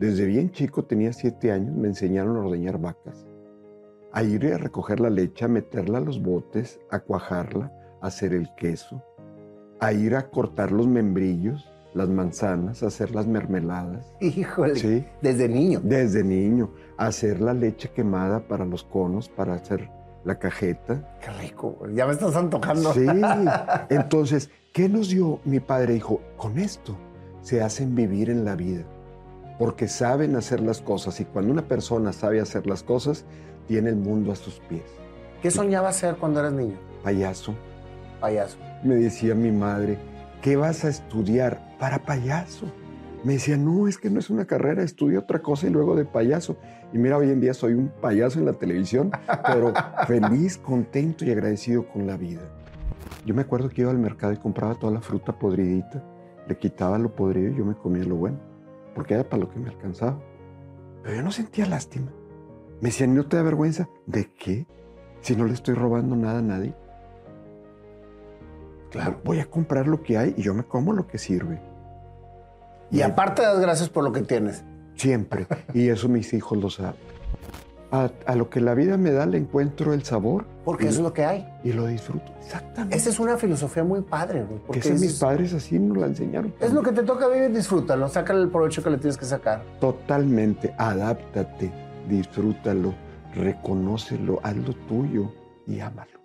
Desde bien chico, tenía siete años, me enseñaron a ordeñar vacas, a ir a recoger la leche, a meterla a los botes, a cuajarla, a hacer el queso, a ir a cortar los membrillos, las manzanas, a hacer las mermeladas. Híjole. Sí. Desde niño. Desde niño, a hacer la leche quemada para los conos, para hacer la cajeta. Qué rico, ya me estás antojando. Sí. Entonces, ¿qué nos dio mi padre? Dijo, con esto se hacen vivir en la vida, porque saben hacer las cosas y cuando una persona sabe hacer las cosas, tiene el mundo a sus pies. ¿Qué soñabas ser cuando eras niño? Payaso. Payaso. Me decía mi madre, ¿qué vas a estudiar? Para payaso. Me decía, no, es que no es una carrera, estudia otra cosa y luego de payaso. Y mira, hoy en día soy un payaso en la televisión, pero feliz, contento y agradecido con la vida. Yo me acuerdo que iba al mercado y compraba toda la fruta podridita, le quitaba lo podrido y yo me comía lo bueno, porque era para lo que me alcanzaba. Pero yo no sentía lástima. Me decían, ¿no te da vergüenza? ¿De qué? Si no le estoy robando nada a nadie. Claro, voy a comprar lo que hay y yo me como lo que sirve. Y aparte das gracias por lo que tienes. Siempre. Y eso mis hijos lo saben. A, a lo que la vida me da le encuentro el sabor. Porque y eso es lo- que hay. Y lo disfruto. Exactamente. Esa es una filosofía muy padre, güey. Porque Ese mis es, padres así nos la enseñaron. es lo que te toca vivir, disfrútalo. Sácale el provecho que le tienes que sacar. Totalmente. Adáptate, disfrútalo, reconócelo, hazlo tuyo y ámalo.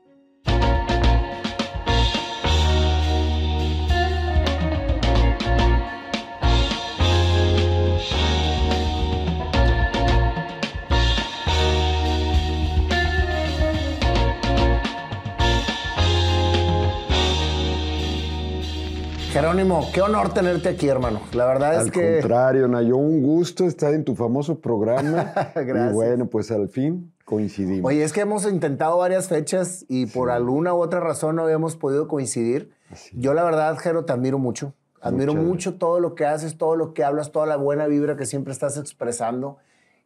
Jerónimo, qué honor tenerte aquí, hermano. La verdad es Al que. contrario, Nayo, un gusto estar en tu famoso programa. Gracias. Y bueno, pues al fin coincidimos. Oye, es que hemos intentado varias fechas y por alguna u otra razón no habíamos podido coincidir. Yo, la verdad, Jero, te admiro mucho. Admiro Muchas mucho todo lo que haces, todo lo que hablas, toda la buena vibra que siempre estás expresando.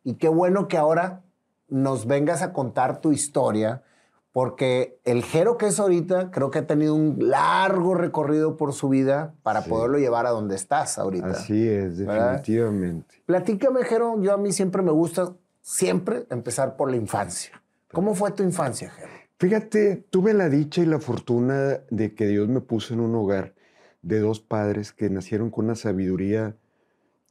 Y qué bueno que ahora nos vengas a contar tu historia, porque el Jero que es ahorita, creo que ha tenido un largo recorrido por su vida para Sí. poderlo llevar a donde estás ahorita. Así es, ¿Verdad? definitivamente. Platícame, Jero. Yo a mí siempre me gusta siempre empezar por la infancia. ¿Cómo fue tu infancia, Jero? Fíjate, tuve la dicha y la fortuna de que Dios me puso en un hogar de dos padres que nacieron con una sabiduría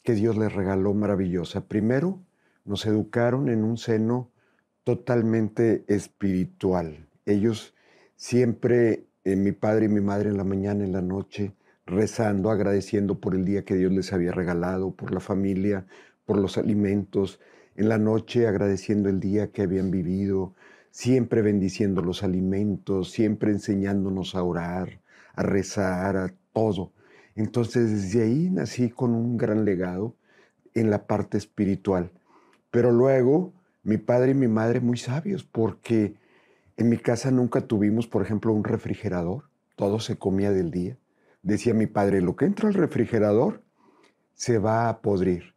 que Dios les regaló maravillosa. Primero, nos educaron en un seno totalmente espiritual. Ellos siempre, eh, mi padre y mi madre en la mañana, en la noche, rezando, agradeciendo por el día que Dios les había regalado, por la familia, por los alimentos. En la noche agradeciendo el día que habían vivido, siempre bendiciendo los alimentos, siempre enseñándonos a orar, a rezar, a todo. Entonces desde ahí nací con un gran legado en la parte espiritual. Pero luego mi padre y mi madre muy sabios porque en mi casa nunca tuvimos, por ejemplo, un refrigerador. Todo se comía del día. Decía mi padre, lo que entra al refrigerador se va a podrir.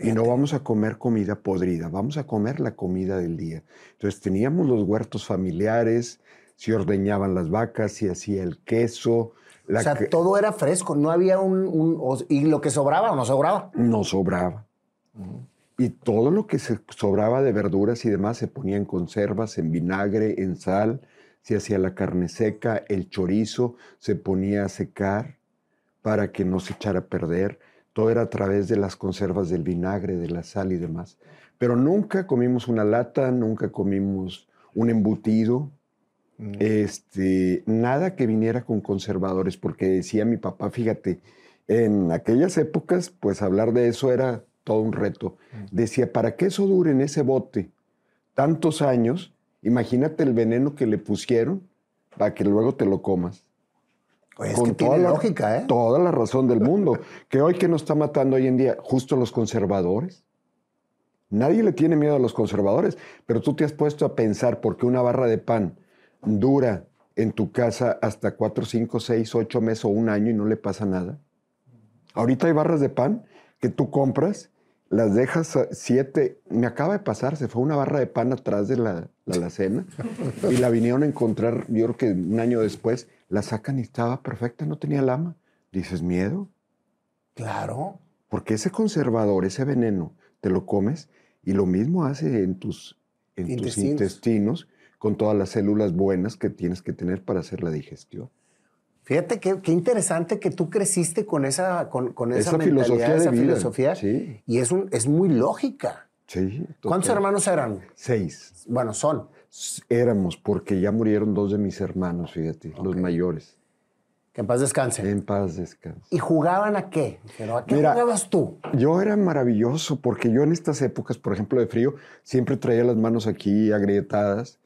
Y no vamos a comer comida podrida, vamos a comer la comida del día. Entonces teníamos los huertos familiares, se ordeñaban las vacas, se hacía el queso. La o sea, que- todo era fresco, no había un, un- y lo que sobraba o no sobraba. no sobraba. Y todo lo que se sobraba de verduras y demás se ponía en conservas, en vinagre, en sal, se hacía la carne seca, el chorizo se ponía a secar para que no se echara a perder. Todo era a través de las conservas del vinagre, de la sal y demás. Pero nunca comimos una lata, nunca comimos un embutido, este, nada que viniera con conservadores, porque decía mi papá, fíjate, en aquellas épocas, pues hablar de eso era todo un reto. Decía, para que eso dure en ese bote tantos años, imagínate el veneno que le pusieron para que luego te lo comas. Oye, es Con que tiene toda la- lógica, ¿eh? Toda la razón del mundo. que hoy que nos está matando hoy en día, justo los conservadores. Nadie le tiene miedo a los conservadores, pero tú te has puesto a pensar por qué una barra de pan dura en tu casa hasta 4, 5, 6, 8 meses o un año y no le pasa nada. Ahorita hay barras de pan que tú compras, las dejas siete. Me acaba de pasar, se fue una barra de pan atrás de la, la alacena y la vinieron a encontrar, yo creo que un año después, la sacan y estaba perfecta, no tenía lama. Dices, miedo. Claro. Porque ese conservador, ese veneno, te lo comes y lo mismo hace en tus, en tus intestinos con todas las células buenas que tienes que tener para hacer la digestión. Fíjate qué, qué interesante que tú creciste con esa, con, con esa, Esa mentalidad, filosofía de esa vida, filosofía. sí. Y es, un, es muy lógica. Sí. ¿Cuántos hermanos eran? Seis. Bueno, son. Éramos, porque ya murieron dos de mis hermanos, fíjate, los Ok. mayores. Que en paz descansen. En paz descanse. ¿Y jugaban a qué? Pero, ¿A qué Mira, jugabas tú? Yo era maravilloso porque yo en estas épocas, por ejemplo, de frío, siempre traía las manos aquí agrietadas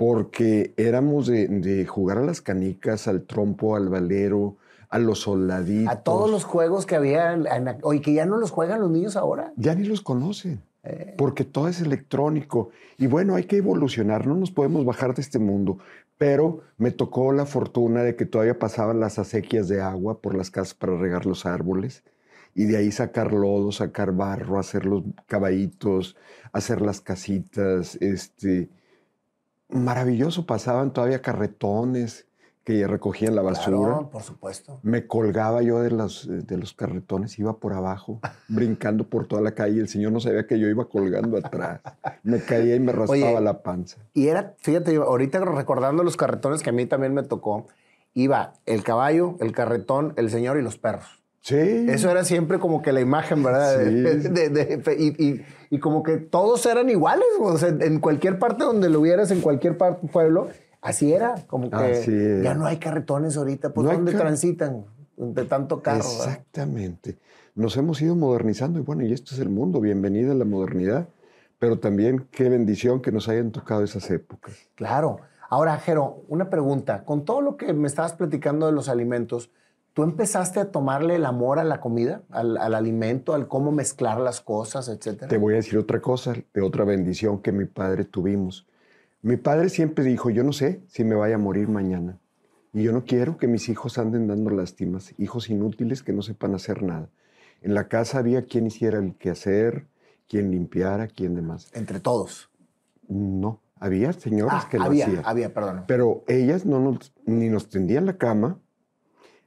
porque éramos de, de jugar a las canicas, al trompo, al valero, a los soldaditos. A todos los juegos que había. Oye, que ya no los juegan los niños ahora. Ya ni los conocen. Eh. Porque todo es electrónico. Y bueno, hay que evolucionar, no nos podemos bajar de este mundo. Pero me tocó la fortuna de que todavía pasaban las acequias de agua por las casas para regar los árboles. Y de ahí sacar lodo, sacar barro, hacer los caballitos, hacer las casitas. Este, maravilloso, pasaban todavía carretones que recogían la basura. Claro, por supuesto. Me colgaba yo de los, de los carretones, iba por abajo, brincando por toda la calle. El señor no sabía que yo iba colgando atrás. Me caía y me raspaba Oye, la panza. Y era, fíjate, ahorita recordando los carretones que a mí también me tocó, iba el caballo, el carretón, el señor y los perros. Sí. Eso era siempre como que la imagen, ¿verdad? Sí. de- de- y, y- y como que todos eran iguales. O sea, en cualquier parte donde lo vieras, en cualquier par- pueblo, así era. Como que ya no hay carretones ahorita. Pues No ¿dónde transitan? De tanto carro. ¿verdad? Exactamente. Nos hemos ido modernizando y bueno, y esto es el mundo. Bienvenida a la modernidad. Pero también qué bendición que nos hayan tocado esas épocas. Claro. Ahora, Jero, una pregunta. Con todo lo que me estabas platicando de los alimentos, ¿tú empezaste a tomarle el amor a la comida, al, al alimento, al cómo mezclar las cosas, etcétera? Te voy a decir otra cosa, de otra bendición que mi padre tuvimos. Mi padre siempre dijo, yo no sé si me vaya a morir mañana. Y yo no quiero que mis hijos anden dando lástimas, hijos inútiles que no sepan hacer nada. En la casa había quien hiciera el quehacer, quien limpiara, quien demás. Entre todos. No, había señoras Ah, que lo había, hacían. había, perdón. Pero ellas no nos, ni nos tendían la cama,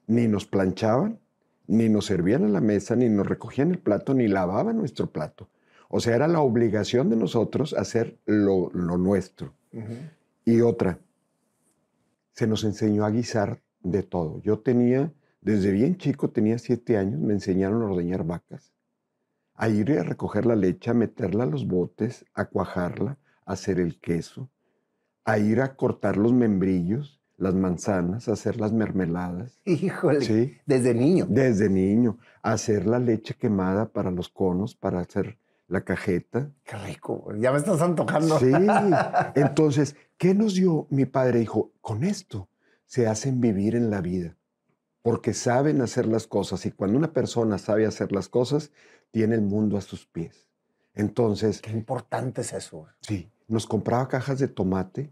ni nos planchaban, ni nos servían a la mesa, ni nos recogían el plato, ni lavaban nuestro plato. O sea, era la obligación de nosotros hacer lo, lo nuestro. Y otra, se nos enseñó a guisar de todo. Yo tenía, desde bien chico, tenía siete años, me enseñaron a ordeñar vacas, a ir a recoger la leche, a meterla a los botes, a cuajarla, a hacer el queso, a ir a cortar los membrillos, las manzanas, hacer las mermeladas. Híjole. Sí. Desde niño. Desde niño, hacer la leche quemada para los conos, para hacer la cajeta. Qué rico. Ya me estás antojando. Sí. Entonces, ¿qué nos dio? Mi padre dijo, con esto se hacen vivir en la vida, porque saben hacer las cosas y cuando una persona sabe hacer las cosas, tiene el mundo a sus pies. Entonces, Qué importante es eso. sí, nos compraba cajas de tomate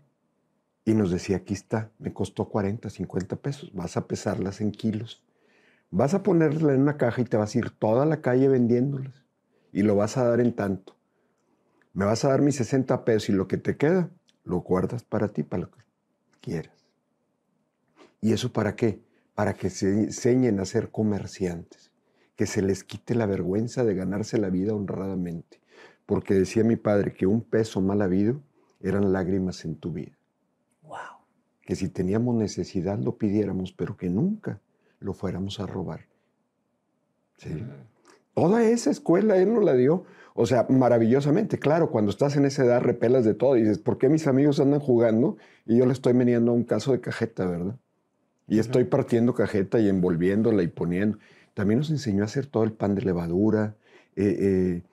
y nos decía, aquí está, me costó 40, 50 pesos, vas a pesarlas en kilos. Vas a ponerla en una caja y te vas a ir toda la calle vendiéndolas y lo vas a dar en tanto. Me vas a dar mis 60 pesos y lo que te queda lo guardas para ti, para lo que quieras. ¿Y eso para qué? Para que se enseñen a ser comerciantes, que se les quite la vergüenza de ganarse la vida honradamente. Porque decía mi padre que un peso mal habido eran lágrimas en tu vida. Que si teníamos necesidad lo pidiéramos, pero que nunca lo fuéramos a robar. Sí. Toda esa escuela él nos la dio, o sea, maravillosamente. Claro, cuando estás en esa edad repelas de todo y dices, ¿por qué mis amigos andan jugando y yo le estoy meneando a un caso de cajeta, verdad? Y estoy partiendo cajeta y envolviéndola y poniendo. También nos enseñó a hacer todo el pan de levadura. eh, eh,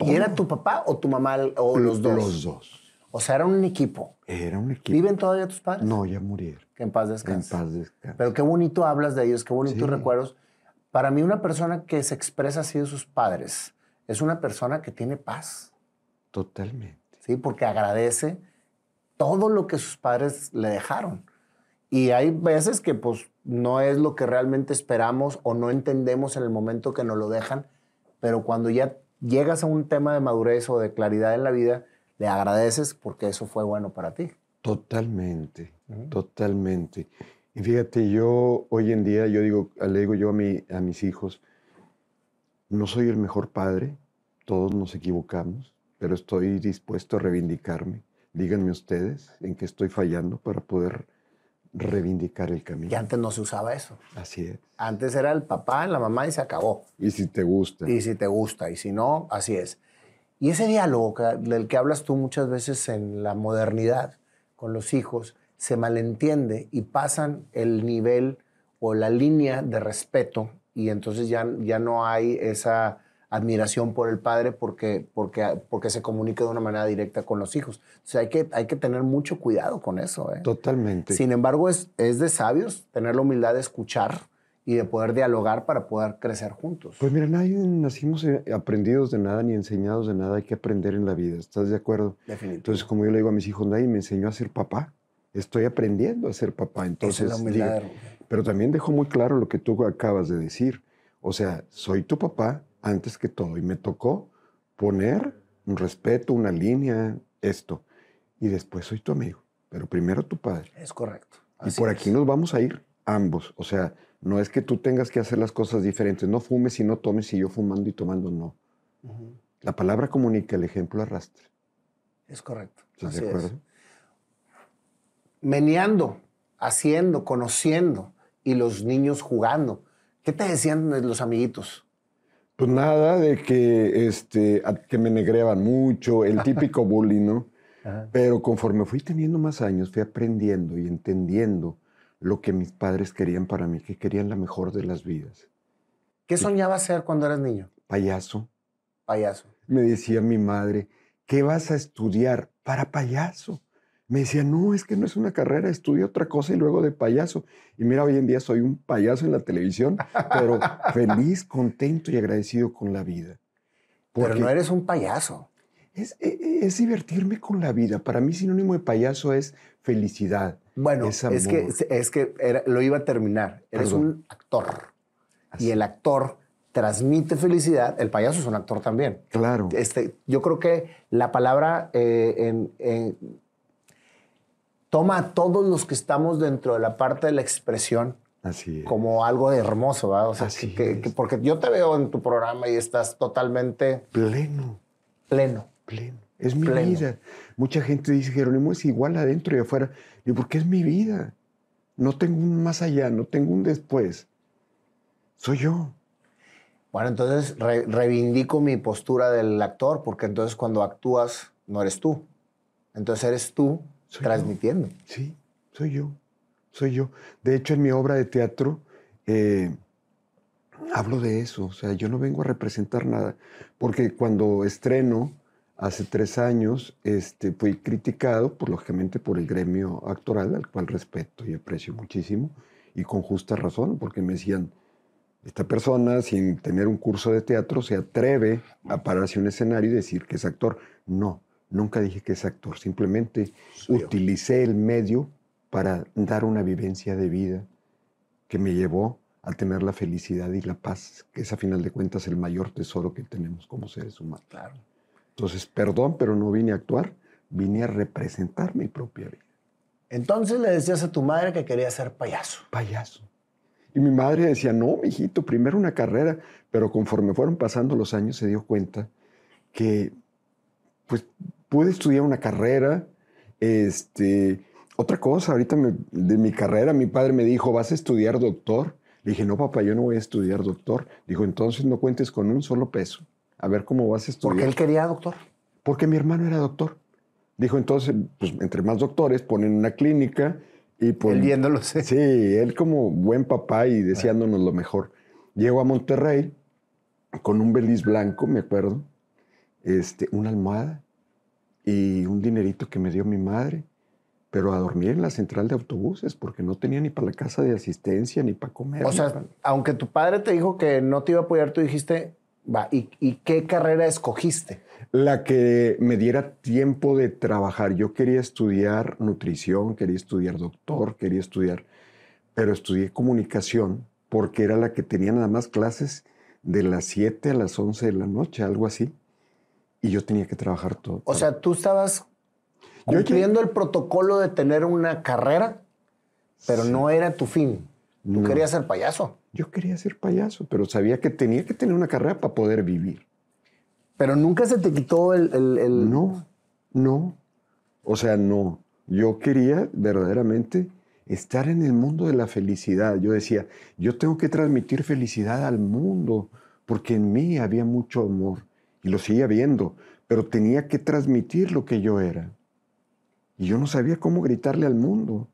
¿Y era tu papá o tu mamá o los dos? Los dos. O sea, era un equipo. Era un equipo. ¿Viven todavía tus padres? No, ya murieron. Que en paz En descansen. paz descanse. Pero qué bonito hablas de ellos, qué bonitos Sí. recuerdos. Para mí, una persona que se expresa así de sus padres es una persona que tiene paz, Totalmente. ¿sí? Porque agradece todo lo que sus padres le dejaron. Y hay veces que pues no es lo que realmente esperamos o no entendemos en el momento que nos lo dejan, pero cuando ya llegas a un tema de madurez o de claridad en la vida, le agradeces porque eso fue bueno para ti. Totalmente, totalmente. Y fíjate, yo hoy en día, yo digo, le digo yo a, mi, a mis hijos, No soy el mejor padre, todos nos equivocamos, pero estoy dispuesto a reivindicarme. Díganme ustedes en qué estoy fallando para poder reivindicar el camino. Y antes no se usaba eso. Así es. Antes era el papá, la mamá y se acabó. Y si te gusta. Y si te gusta, y si no, así es. Y ese diálogo del que hablas tú muchas veces en la modernidad con los hijos se malentiende y pasan el nivel o la línea de respeto y entonces ya, ya no hay esa admiración por el padre porque, porque, porque se comunica de una manera directa con los hijos. O sea, hay que, hay que tener mucho cuidado con eso. ¿eh? Totalmente. Sin embargo, es, es de sabios tener la humildad de escuchar y de poder dialogar para poder crecer juntos. Pues mira, nadie nacimos eh, aprendidos de nada ni enseñados de nada, hay que aprender en la vida, ¿estás de acuerdo? Definitivamente. Entonces, como yo le digo a mis hijos, nadie me enseñó a ser papá, estoy aprendiendo a ser papá. Entonces, es la humildad. pero también dejo muy claro lo que tú acabas de decir. O sea, soy tu papá antes que todo y me tocó poner un respeto, una línea, esto. Y después soy tu amigo, pero primero tu padre. Es correcto. y por aquí nos vamos a ir ambos. O sea, no es que tú tengas que hacer las cosas diferentes. No fumes y no tomes y yo fumando y tomando, no. La palabra comunica, el ejemplo arrastra. Es correcto. ¿Estás de acuerdo? Meneando, haciendo, conociendo y los niños jugando. ¿Qué te decían los amiguitos? Pues nada de que, este, que me negreaban mucho, el típico bullying, ¿no? Pero conforme fui teniendo más años, fui aprendiendo y entendiendo lo que mis padres querían para mí, que querían la mejor de las vidas. ¿Qué soñabas ser cuando eras niño? Payaso. Payaso. Me decía mi madre, ¿qué vas a estudiar para payaso? Me decía, no, es que no es una carrera, estudia otra cosa y luego de payaso. Y mira, hoy en día soy un payaso en la televisión, pero feliz, contento y agradecido con la vida. pero no eres un payaso. Es, e, e, es, divertirme con la vida. Para mí sinónimo de payaso es felicidad. Bueno, es, que, es que lo iba a terminar. Eres un actor. Y el actor transmite felicidad. El payaso es un actor también. Claro. Este, yo creo que la palabra eh, toma a todos los que estamos dentro de la parte de la expresión Así como algo hermoso, ¿verdad? O sea, porque yo te veo en tu programa y estás totalmente... Pleno. Pleno. Pleno. Es mi vida. Mucha gente dice, Jerónimo es igual adentro y afuera. Digo, porque es mi vida. No tengo un más allá, no tengo un después. Soy yo. Bueno, entonces reivindico mi postura del actor, porque entonces cuando actúas no eres tú. Entonces eres tú transmitiendo. Sí, soy yo. Soy yo. De hecho, en mi obra de teatro eh, hablo de eso. O sea, yo no vengo a representar nada. Porque cuando estreno Hace tres años este, fui criticado, por, lógicamente, por el gremio actoral, al cual respeto y aprecio muchísimo, y con justa razón, porque me decían, esta persona, sin tener un curso de teatro, se atreve a pararse un escenario y decir que es actor. No, nunca dije que es actor, simplemente utilicé el medio para dar una vivencia de vida que me llevó a tener la felicidad y la paz, que es a final de cuentas el mayor tesoro que tenemos como seres humanos. Claro. Entonces, perdón, pero no vine a actuar, vine a representar mi propia vida. Entonces le decías a tu madre que quería ser payaso. Payaso. Y mi madre decía, no, mijito, primero una carrera, pero conforme fueron pasando los años se dio cuenta que, pues, pude estudiar una carrera, este, otra cosa, ahorita de mi carrera, mi padre me dijo, ¿vas a estudiar doctor? Le dije, no, papá, yo no voy a estudiar doctor. Dijo, entonces no cuentes con un solo peso a ver cómo vas a estudiar. ¿Por qué él quería doctor? Porque mi hermano era doctor. Dijo, entonces, pues entre más doctores ponen una clínica y pues... Él viéndolo, sí. Sí, él como buen papá y deseándonos lo mejor. Llego a Monterrey con un beliz blanco, me acuerdo, este, una almohada y un dinerito que me dio mi madre, pero a dormir en la central de autobuses porque no tenía ni para la casa de asistencia ni para comer. O sea, aunque tu padre te dijo que no te iba a apoyar, tú dijiste, Va, ¿y, qué carrera escogiste? La que me diera tiempo de trabajar. Yo quería estudiar nutrición, quería estudiar doctor, quería estudiar, pero estudié comunicación porque era la que tenía nada más clases de las 7 a las 11 de la noche, algo así. Y yo tenía que trabajar todo. O sea, tú estabas cumpliendo el protocolo de tener una carrera, pero no era tu fin. Tú No. querías ser payaso. Yo quería ser payaso, pero sabía que tenía que tener una carrera para poder vivir. Pero nunca se te quitó el... el- el- No, no. O sea, no. Yo quería verdaderamente estar en el mundo de la felicidad. Yo decía, yo tengo que transmitir felicidad al mundo, porque en mí había mucho amor y lo seguía viendo, pero tenía que transmitir lo que yo era. Y yo no sabía cómo gritarle al mundo.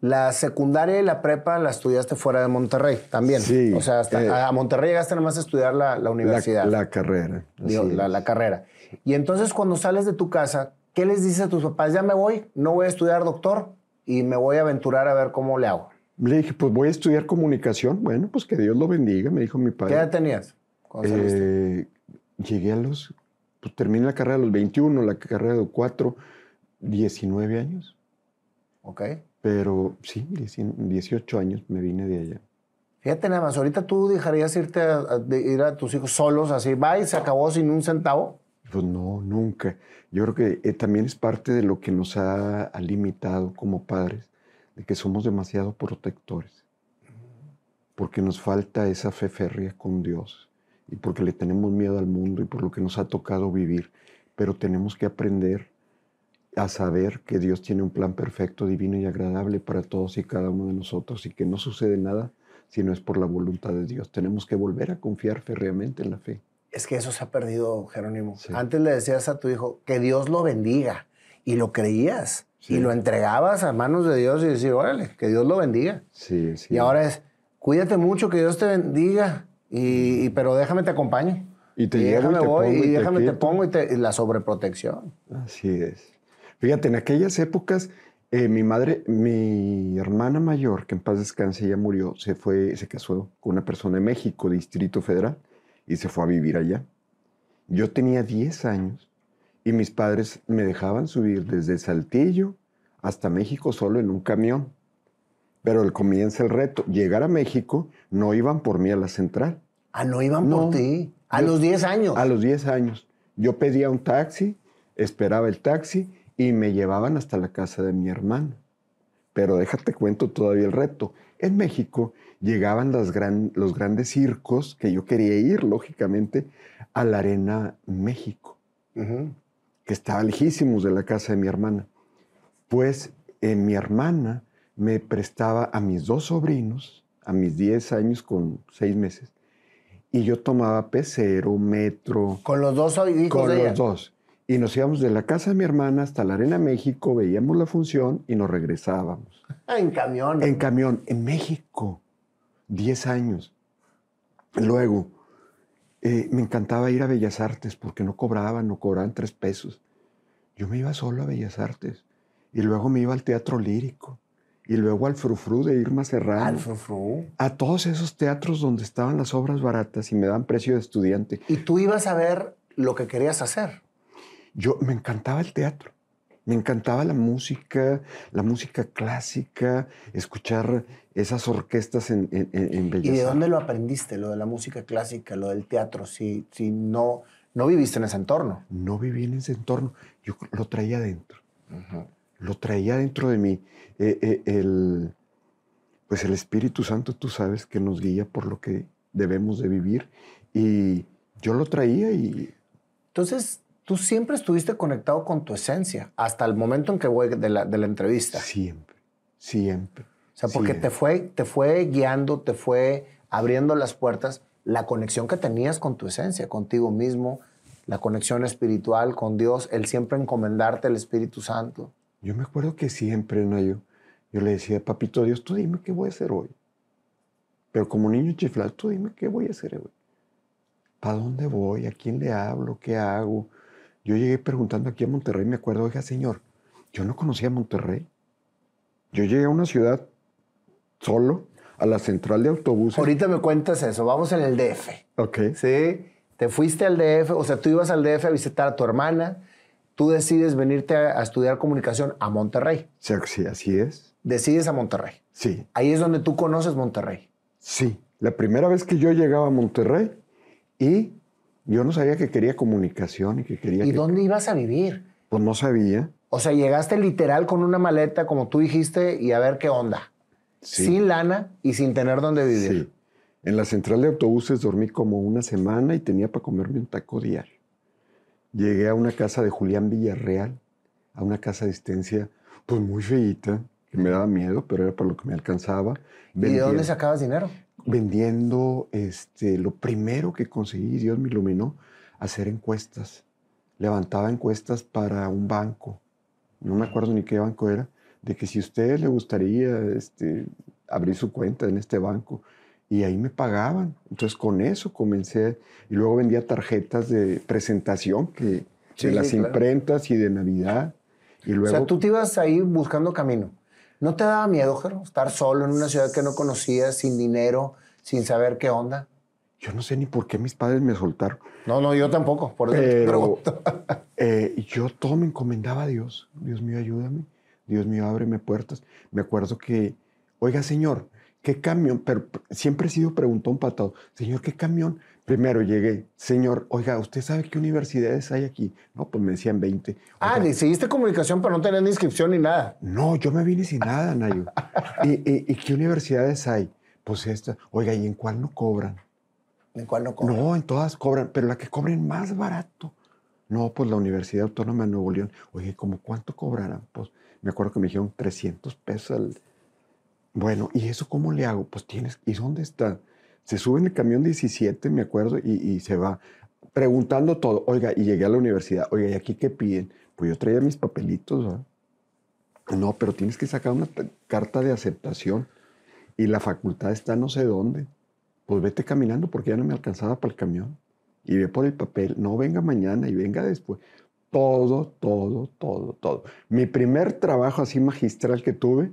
La secundaria y la prepa la estudiaste fuera de Monterrey también. Sí, O sea, hasta- eh, a Monterrey llegaste nada más a estudiar la, universidad. la carrera. digo, la, carrera. Y entonces cuando sales de tu casa, ¿qué les dices a tus papás? Ya me voy, no voy a estudiar doctor y me voy a aventurar a ver cómo le hago. Le dije, pues voy a estudiar comunicación. Bueno, pues que Dios lo bendiga, me dijo mi ¿Qué padre. edad tenías cuando saliste? Eh, llegué a los, pues terminé la carrera a los 21, la carrera de 4, 19 años. Ok. Pero sí, 18 años me vine de allá. Fíjate nada más, ahorita tú dejarías irte a, a- de ir a tus hijos solos, así, va y se acabó sin un centavo. Pues no, nunca. Yo creo que eh, también es parte de lo que nos ha, ha limitado como padres, de que somos demasiado protectores. Porque nos falta esa fe férrea con Dios y porque le tenemos miedo al mundo y por lo que nos ha tocado vivir. Pero tenemos que aprender a saber que Dios tiene un plan perfecto, divino y agradable para todos y cada uno de nosotros y que no sucede nada si no es por la voluntad de Dios. Tenemos que volver a confiar férreamente en la fe. Es que eso se ha perdido, Jerónimo. Sí. Antes le decías a tu hijo que Dios lo bendiga y lo creías Sí. y lo entregabas a manos de Dios y decir, órale, que Dios lo bendiga. Sí, sí. Y ahora es, cuídate mucho, que Dios te bendiga, y, y- pero déjame te acompaño. Y te y llevo y déjame te voy, pongo y y déjame te pongo y, te- y la sobreprotección. Así es. Fíjate, en aquellas épocas, eh, mi madre, mi hermana mayor, que en paz descanse, ya murió, se fue, se casó con una persona de México, Distrito Federal, y se fue a vivir allá. Yo tenía 10 años y mis padres me dejaban subir desde Saltillo hasta México solo en un camión. Pero el comienza el reto. Llegar a México, no iban por mí a la central. Ah, no iban No. por ti. A Yo- los 10 años. A los 10 años. Yo pedía un taxi, esperaba el taxi y me llevaban hasta la casa de mi hermana. Pero déjate cuento todavía el reto. En México llegaban las gran- los grandes circos que yo quería ir, lógicamente, a la Arena México, que estaba lejísimos de la casa de mi hermana. Pues eh, mi hermana me prestaba a mis dos sobrinos, a mis 10 años con 6 meses, y yo tomaba pecero, metro, Con los dos hijos con de ella. los dos. Y nos íbamos de la casa de mi hermana hasta la Arena México, veíamos la función y nos regresábamos. Ah, en camión. En camión, en México, 10 años. Luego, eh, me encantaba ir a Bellas Artes porque no cobraban, no cobraban tres pesos. Yo me iba solo a Bellas Artes y luego me iba al Teatro Lírico y luego al Frufru de Irma Serrano. Al frufru. A todos esos teatros donde estaban las obras baratas y me dan precio de estudiante. Y tú ibas a ver lo que querías hacer. Yo me encantaba el teatro, me encantaba la música, la música clásica, escuchar esas orquestas en, en, en- en Bellas ¿Y de dónde lo aprendiste? Lo de la música clásica, lo del teatro, si, si no, no viviste en ese entorno. No viví en ese entorno, yo lo traía dentro, lo traía dentro de mí. Eh, eh, el, pues el Espíritu Santo, tú sabes que nos guía por lo que debemos de vivir y yo lo traía y Entonces, tú siempre estuviste conectado con tu esencia, hasta el momento en que voy de la, de la entrevista. siempre, siempre. O sea, porque siempre. te fue, te fue guiando, te fue abriendo las puertas, la conexión que tenías con tu esencia, contigo mismo, la conexión espiritual con Dios, el siempre encomendarte al Espíritu Santo. Yo me acuerdo que siempre, Nayo, yo le decía, papito Dios, tú dime qué voy a hacer hoy. Pero como niño chiflado, tú dime qué voy a hacer hoy. ¿Para dónde voy? ¿A quién le hablo? ¿Qué hago? Yo llegué preguntando aquí a Monterrey, me acuerdo, oiga, señor, yo no conocía Monterrey. Yo llegué a una ciudad solo, a la central de autobuses. Ahorita me cuentas eso, vamos en el DF. Ok. ¿Sí? Te fuiste al DF, o sea, tú ibas al DF a visitar a tu hermana, tú decides venirte a, a estudiar comunicación a Monterrey. Sí, sí, así es. Decides a Monterrey. Sí, Ahí es donde tú conoces Monterrey. sí. La primera vez que yo llegaba a Monterrey y yo no sabía que quería comunicación y que quería ¿Y que... dónde ibas a vivir? Pues no sabía. O sea, llegaste literal con una maleta, como tú dijiste, y a ver qué onda. Sí. sin lana y sin tener dónde vivir. Sí. En la central de autobuses dormí como una semana y tenía para comerme un taco diario. Llegué a una casa de Julián Villarreal, a una casa de asistencia, pues muy feíta, que me daba miedo, pero era para lo que me alcanzaba. ¿Y de dónde sacabas dinero? Vendiendo este, lo primero que conseguí, Dios me iluminó, hacer encuestas. Levantaba encuestas para un banco. No me acuerdo ni qué banco era, de que si a usted le gustaría este, abrir su cuenta en este banco. Y ahí me pagaban. Entonces con eso comencé. Y luego vendía tarjetas de presentación que, Sí, de las sí, claro. imprentas y de Navidad. Y luego, O sea, tú te ibas ahí buscando camino. ¿No te daba miedo, Jero, estar solo en una ciudad que no conocías, sin dinero, sin saber qué onda? yo no sé ni por qué mis padres me soltaron. No, no, yo tampoco. Por eso te Pero pregunto. eh, yo todo me encomendaba a Dios. Dios mío, ayúdame. Dios mío, ábreme puertas. Me acuerdo que, oiga, señor, ¿qué camión? Pero siempre he sido preguntón para todo. Señor, ¿qué camión? Primero llegué, señor, oiga, ¿usted sabe qué universidades hay aquí? No, pues me decían 20. Ah, Oiga, decidiste comunicación, pero no tenías ni inscripción ni nada. no, yo me vine sin nada, Nayo. ¿Y, y, y qué universidades hay? Pues esta. Oiga, ¿y en cuál no cobran? ¿En cuál no cobras? No, en todas cobran, pero la que cobren más barato. No, pues la Universidad Autónoma de Nuevo León. Oye, ¿cómo cuánto cobrarán? Pues me acuerdo que me dijeron 300 pesos al... Bueno, ¿y eso cómo le hago? Pues tienes... ¿Y dónde está? Se sube en el camión 17, me acuerdo, y, se va preguntando todo. Oiga, y llegué a la universidad. Oiga, ¿y aquí qué piden? Pues yo traía mis papelitos. No, pero tienes que sacar una carta de aceptación y la facultad está no sé dónde. Pues vete caminando porque ya no me alcanzaba para el camión. Y ve por el papel. No venga mañana y venga después. Todo, todo, todo, todo. Mi primer trabajo así magistral que tuve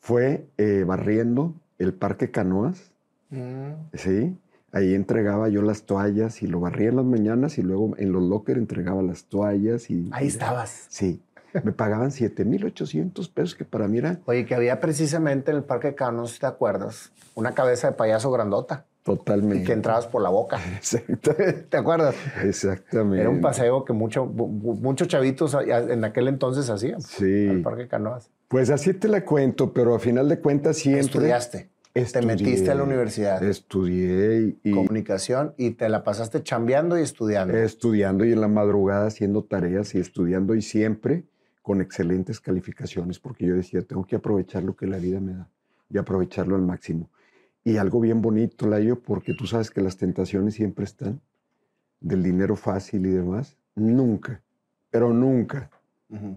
fue eh, barriendo el parque Canoas. Mm. Sí. Ahí entregaba yo las toallas y lo barría en las mañanas y luego en los lockers entregaba las toallas y... Ahí estabas. Sí. Me pagaban 7,800 pesos, que para mí era Oye, que había precisamente en el Parque Cano, si te acuerdas, una cabeza de payaso grandota totalmente... y que entrabas por la boca. Exacta- ¿Te acuerdas? Exactamente. Era un paseo que mucho, muchos chavitos en aquel entonces hacían. Sí. Al Parque Canoas. Pues así te la cuento, pero a final de cuentas siempre... Estudiaste. Te Estudié, metiste a la universidad. Estudié y, y comunicación y te la pasaste chambeando y estudiando. estudiando y en la madrugada haciendo tareas y estudiando y siempre con excelentes calificaciones, porque yo decía, tengo que aprovechar lo que la vida me da y aprovecharlo al máximo. Y algo bien bonito, Layo, porque tú sabes que las tentaciones siempre están del dinero fácil y demás. Nunca, pero nunca.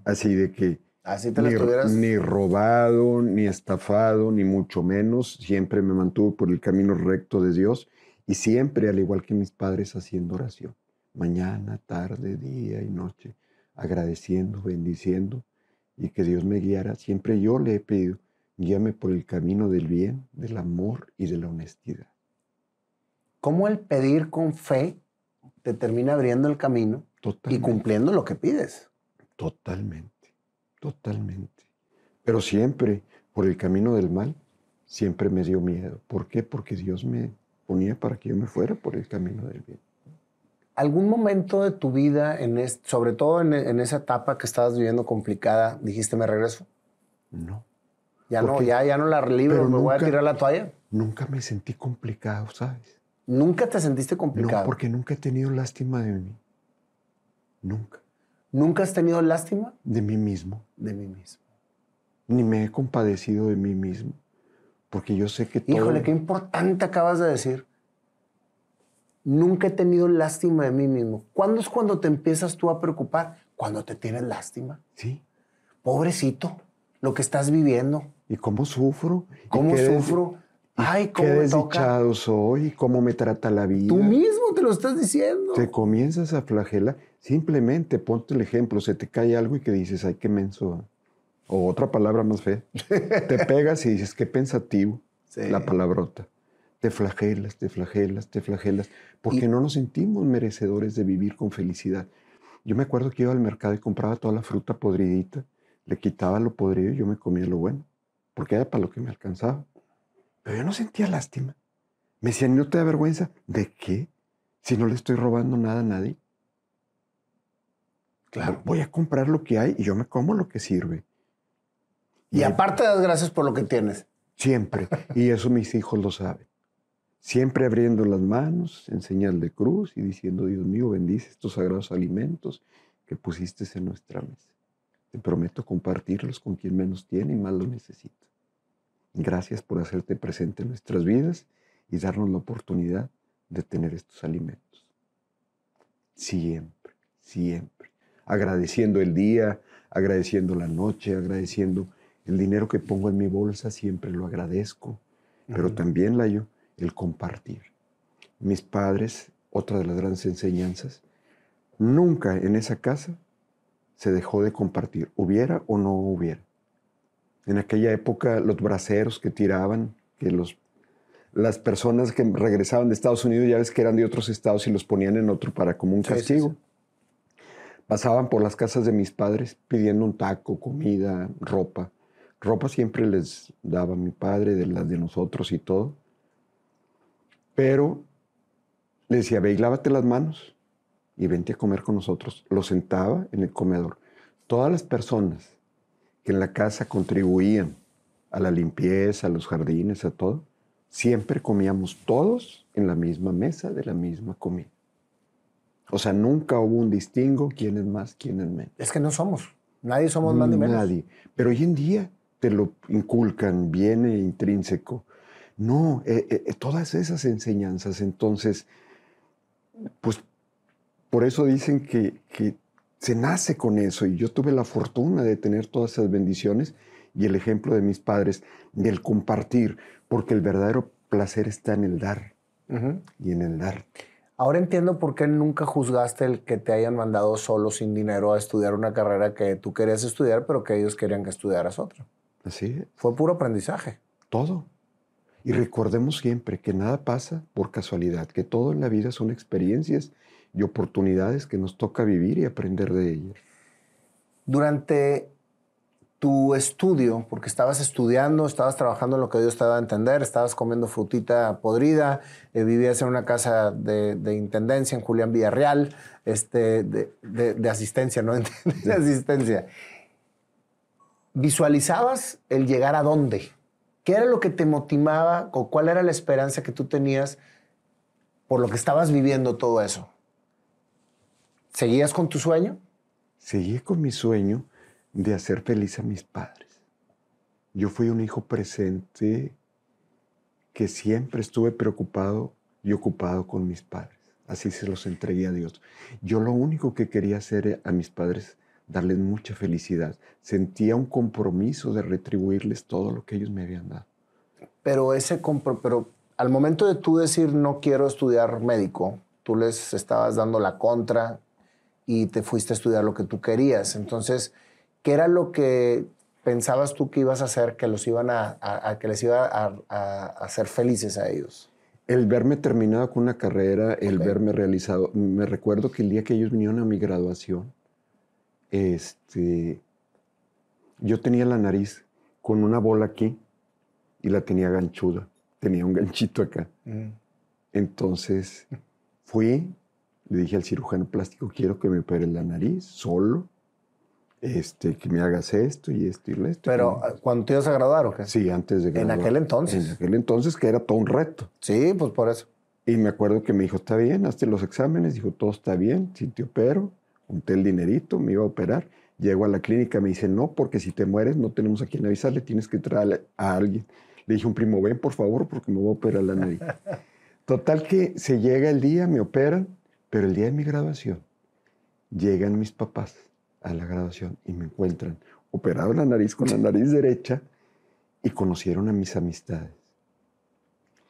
Así de que Así te la ni, ni robado, ni estafado, ni mucho menos. Siempre me mantuve por el camino recto de Dios y siempre, al igual que mis padres, haciendo oración. Mañana, tarde, día y noche, agradeciendo, bendiciendo y que Dios me guiara. Siempre yo le he pedido, guíame por el camino del bien, del amor y de la honestidad. ¿Cómo el pedir con fe te termina abriendo el camino y cumpliendo lo que pides? Totalmente, totalmente. Pero siempre, por el camino del mal, siempre me dio miedo. ¿Por qué? Porque Dios me ponía para que yo me fuera por el camino del bien. ¿Algún momento de tu vida, en es- sobre todo en, en esa etapa que estabas viviendo complicada, dijiste me regreso? No, Ya ¿Por no, ya, ya no la libro, Pero me voy a tirar la toalla. nunca me sentí complicado, ¿sabes? Nunca te sentiste complicado. No, porque nunca he tenido lástima de mí. Nunca. Nunca has tenido lástima De mí mismo. de mí mismo. Ni me he compadecido de mí mismo. Porque yo sé que todo... Híjole, qué importante acabas de decir. Nunca he tenido lástima de mí mismo. ¿Cuándo es cuando te empiezas tú a preocupar? Cuando te tienes lástima. Sí. Pobrecito, lo que estás viviendo. ¿Y cómo sufro? ¿Y ¿Cómo qué sufro? Ay, qué cómo toca. desdichado soy, cómo me trata la vida. Tú mismo te lo estás diciendo. Te comienzas a flagelar. Simplemente ponte el ejemplo, se te cae algo y que dices, ay, qué menso. ¿ah?". O otra palabra más fea. te pegas y dices, qué pensativo. Sí. La palabrota. Te flagelas, te flagelas, te flagelas. Porque Y- no nos sentimos merecedores de vivir con felicidad. Yo me acuerdo que iba al mercado y compraba toda la fruta podridita, le quitaba lo podrido y yo me comía lo bueno. Porque era para lo que me alcanzaba. Pero yo no sentía lástima. Me decían, ¿no te da vergüenza? ¿De qué? Si no le estoy robando nada a nadie. Claro. Voy a comprar lo que hay y yo me como lo que sirve. Y aparte das gracias por lo que tienes. Siempre. Y eso mis hijos lo saben. Siempre abriendo las manos en señal de cruz y diciendo, Dios mío, bendice estos sagrados alimentos que pusiste en nuestra mesa. Te prometo compartirlos con quien menos tiene y más lo necesita. Gracias por hacerte presente en nuestras vidas y darnos la oportunidad de tener estos alimentos. Siempre, siempre. Agradeciendo el día, agradeciendo la noche, agradeciendo el dinero que pongo en mi bolsa, siempre lo agradezco. Pero también, Layo, el compartir. Mis padres, otra de las grandes enseñanzas, nunca en esa casa se dejó de compartir, hubiera o no hubiera. En aquella época los braceros que tiraban, que los, las personas que regresaban de Estados Unidos, ya ves que eran de otros estados y los ponían en otro para como un castigo. Pasaban por las casas de mis padres pidiendo un taco, comida, ropa. Ropa siempre les daba mi padre, de las de nosotros y todo. Pero le decía, ve y lávate las manos y vente a comer con nosotros. Lo sentaba en el comedor. Todas las personas que en la casa contribuían a la limpieza, a los jardines, a todo, siempre comíamos todos en la misma mesa de la misma comida. O sea, nunca hubo un distingo quién es más, quién es menos. Es que no somos. Nadie somos más ni menos. Nadie. Pero hoy en día te lo inculcan, viene intrínseco. No, eh, eh, todas esas enseñanzas. Entonces, pues por eso dicen que, que se nace con eso y yo tuve la fortuna de tener todas esas bendiciones y el ejemplo de mis padres del compartir, porque el verdadero placer está en el dar y en el dar. Ahora entiendo por qué nunca juzgaste el que te hayan mandado solo sin dinero a estudiar una carrera que tú querías estudiar, pero que ellos querían que estudiaras otra. Así Fue puro aprendizaje. Todo. Y recordemos siempre que nada pasa por casualidad, que todo en la vida son experiencias y oportunidades que nos toca vivir y aprender de ellas. Durante tu estudio, porque estabas estudiando, estabas trabajando en lo que Dios te daba a entender, estabas comiendo frutita podrida, eh, vivías en una casa de, intendencia en Julián Villarreal, este, de, asistencia, ¿no? de asistencia. ¿Visualizabas el llegar a dónde? ¿Qué era lo que te motivaba o cuál era la esperanza que tú tenías por lo que estabas viviendo todo eso? ¿Seguías con tu sueño? Seguí con mi sueño de hacer feliz a mis padres. Yo fui un hijo presente que siempre estuve preocupado y ocupado con mis padres. Así se los entregué a Dios. Yo lo único que quería hacer a mis padres, darles mucha felicidad. Sentía un compromiso de retribuirles todo lo que ellos me habían dado. Pero ese pero al momento de tú decir no quiero estudiar médico, tú les estabas dando la contra y te fuiste a estudiar lo que tú querías. Entonces, ¿qué era lo que pensabas tú que ibas a hacer que los iban a, que les iba a, hacer felices a ellos? El verme terminado con una carrera, el verme realizado. Me recuerdo que el día que ellos vinieron a mi graduación, este, yo tenía la nariz con una bola aquí y la tenía ganchuda. Tenía un ganchito acá. Mm. Entonces fui, le dije al cirujano plástico, quiero que me opere la nariz solo, este, que me hagas esto y esto y esto. Pero, ¿cuándo te ibas a graduar o qué? Sí, antes de graduar. En aquel entonces. En aquel entonces, que era todo un reto. Sí, pues por eso. Y me acuerdo que me dijo, está bien, hazte los exámenes. Dijo, todo está bien, si te opero. Junté el dinerito, me iba a operar. Llego a la clínica, me dice, no, porque si te mueres no tenemos a quien avisarle, tienes que traer a alguien. Le dije, un primo, ven por favor, porque me voy a operar la nariz. Total que se llega el día, me operan, pero el día de mi graduación, llegan mis papás a la graduación y me encuentran operado la nariz con la nariz derecha y conocieron a mis amistades.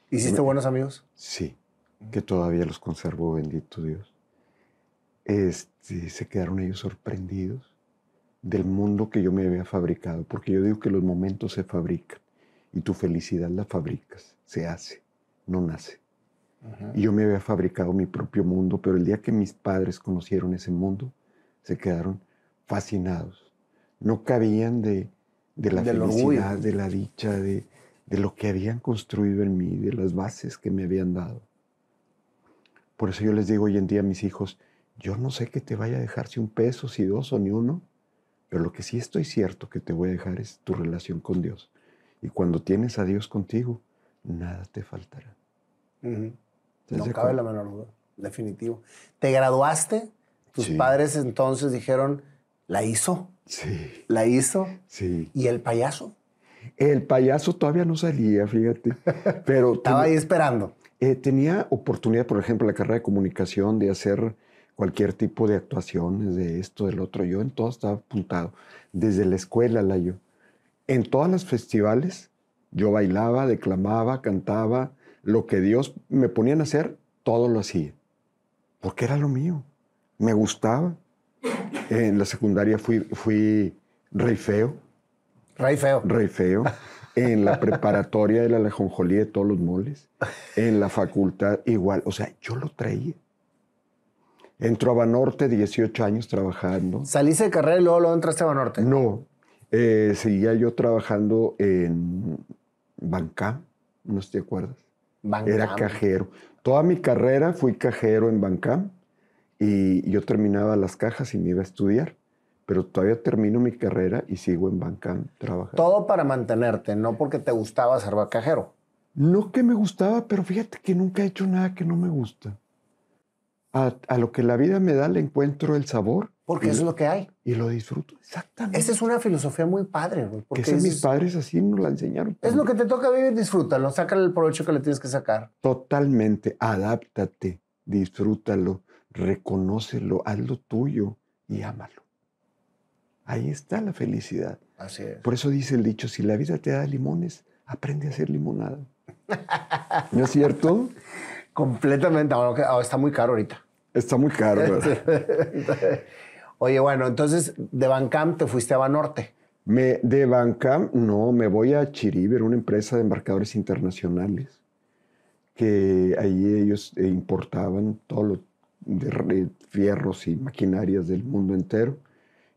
¿Hiciste buenos amigos? Sí, que todavía los conservo, bendito Dios. Este, se quedaron ellos sorprendidos del mundo que yo me había fabricado, porque yo digo que los momentos se fabrican y tu felicidad la fabricas, se hace, no nace. Y yo me había fabricado mi propio mundo, pero el día que mis padres conocieron ese mundo, se quedaron fascinados. No cabían de, la felicidad, de la dicha, de, de lo que habían construido en mí, de las bases que me habían dado. Por eso yo les digo hoy en día a mis hijos, yo no sé que te vaya a dejar si un peso, si dos o ni uno, pero lo que sí estoy cierto que te voy a dejar es tu relación con Dios. Y cuando tienes a Dios contigo, nada te faltará. ¿Estás No de cabe la menor duda, definitivo. ¿Te graduaste? Tus Sí. padres entonces dijeron, la hizo, Sí, la hizo. sí. ¿Y el payaso? El payaso todavía no salía, fíjate. Pero Estaba ten- ahí esperando. eh, tenía oportunidad, por ejemplo, la carrera de comunicación, de hacer cualquier tipo de actuaciones, de esto, del otro. Yo en todo estaba apuntado. Desde la escuela, la yo. En todos los festivales, yo bailaba, declamaba, cantaba. Lo que Dios me ponían a hacer, todo lo hacía. Porque era lo mío. Me gustaba. En la secundaria fui, fui rey feo. Rey feo. Rey feo. En la preparatoria de la Lajonjolí de todos los moles. En la facultad igual. O sea, yo lo traía. Entro a Banorte, 18 años trabajando. Saliste de carrera y luego, luego entraste a Banorte. No, eh, seguía yo trabajando en Bancam, no sé si te acuerdas. Bancam. Era cajero. Toda mi carrera fui cajero en Bancam y yo terminaba las cajas y me iba a estudiar. Pero todavía termino mi carrera y sigo en Bancam trabajando. Todo para mantenerte, no porque te gustaba ser cajero. No que me gustaba, pero fíjate que nunca he hecho nada que no me gusta. A, a lo que la vida me da le encuentro el sabor Porque es lo que hay. y lo disfruto. Exactamente. Esa es una filosofía muy padre. Porque es, mis padres así nos la enseñaron. es lo que te toca vivir, disfrútalo, sácale el provecho que le tienes que sacar. Totalmente. Adáptate, disfrútalo, reconócelo, hazlo tuyo y ámalo. Ahí está la felicidad. Así es. Por eso dice el dicho, si la vida te da limones, aprende a hacer limonada. ¿No es cierto? Completamente. Ahora ahora está muy caro ahorita. Está muy caro. ¿verdad? Oye, bueno, entonces de Bancam te fuiste a Banorte. Me, de Bancam, no, me voy a Chiriber, una empresa de embarcadores internacionales, que ahí ellos eh, importaban todo lo de fierros y maquinarias del mundo entero,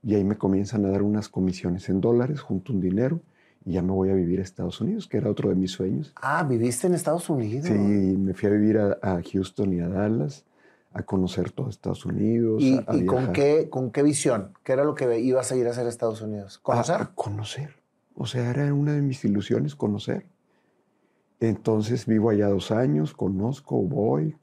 y ahí me comienzan a dar unas comisiones en dólares, junto un dinero, y ya me voy a vivir a Estados Unidos, que era otro de mis sueños. Ah, viviste en Estados Unidos. Sí, me fui a vivir a, a Houston y a Dallas, a conocer todo Estados Unidos. ¿Y, a- a y con, qué, con qué visión? ¿Qué era lo que ibas a ir a hacer a Estados Unidos? ¿Conocer? A, a conocer. O sea, era una de mis ilusiones conocer. Entonces vivo allá dos años, conozco, voy.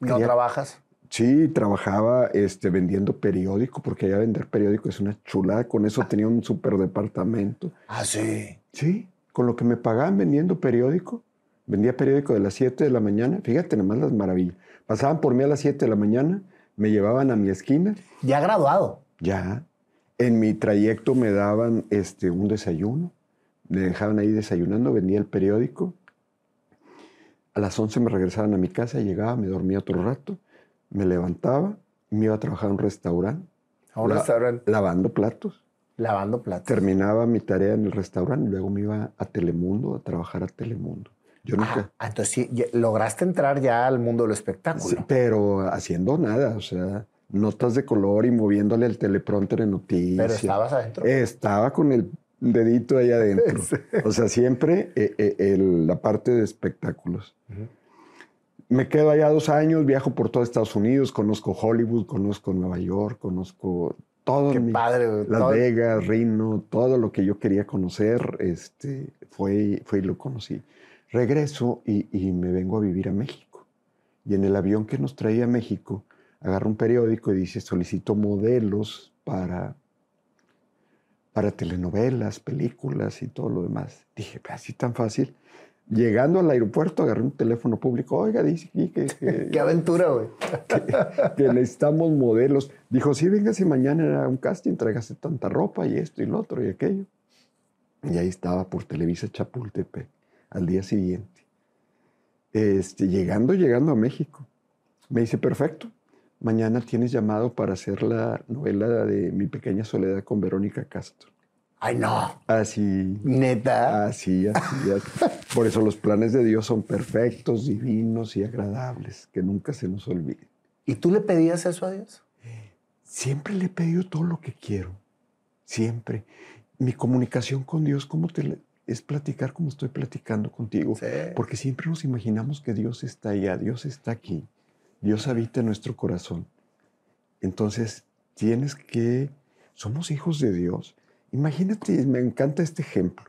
¿No quería- trabajas? Sí, trabajaba este, vendiendo periódico, porque allá vender periódico es una chulada. Con eso tenía un super departamento. Ah, sí. Sí, con lo que me pagaban vendiendo periódico. Vendía periódico de las 7 de la mañana. Fíjate nomás las maravillas. Pasaban por mí a las 7 de la mañana, me llevaban a mi esquina. Ya graduado. Ya. En mi trayecto me daban este, un desayuno. Me dejaban ahí desayunando, vendía el periódico. A las 11 me regresaban a mi casa, llegaba, me dormía otro rato, me levantaba, me iba a trabajar a un restaurante, A un La- restaurante lavando platos. lavando platos. Terminaba mi tarea en el restaurante y luego me iba a Telemundo a trabajar a Telemundo. Yo nunca, Ah, entonces sí, lograste entrar ya al mundo del espectáculo. Sí, pero haciendo nada, o sea, notas de color y moviéndole el teleprompter en noticias. Pero estabas adentro. Estaba con el dedito ahí adentro. O sea, siempre eh, eh, el- la parte de espectáculos. Ujú. Me quedo allá dos años, viajo por todo Estados Unidos, conozco Hollywood, conozco Nueva York, conozco todo. Qué mi- padre. Las Todo- Vegas, Reno, todo lo que yo quería conocer, este, fue, fue y lo conocí. Regreso y, y me vengo a vivir a México. Y en el avión que nos traía a México, agarro un periódico y dice, solicito modelos para, para telenovelas, películas y todo lo demás. Dije, "Pues, así tan fácil. Llegando al aeropuerto, agarré un teléfono público. Oiga, dice aquí que, que- Qué aventura, güey. que necesitamos modelos. Dijo, sí, véngase mañana a un casting, tráigase tanta ropa y esto y lo otro y aquello. Y ahí estaba por Televisa Chapultepec al día siguiente. Este, llegando, llegando a México. Me dice, perfecto, mañana tienes llamado para hacer la novela de Mi Pequeña Soledad con Verónica Castro. Ay, no. Así, Neta. así, así, así. Por eso los planes de Dios son perfectos, divinos y agradables, que nunca se nos olviden. ¿Y tú le pedías eso a Dios? Siempre le he pedido todo lo que quiero. Siempre. Mi comunicación con Dios, ¿cómo te es platicar como estoy platicando contigo? Sí. Porque siempre nos imaginamos que Dios está allá, Dios está aquí, Dios habita en nuestro corazón. Entonces, tienes que, somos hijos de Dios. Imagínate, me encanta este ejemplo.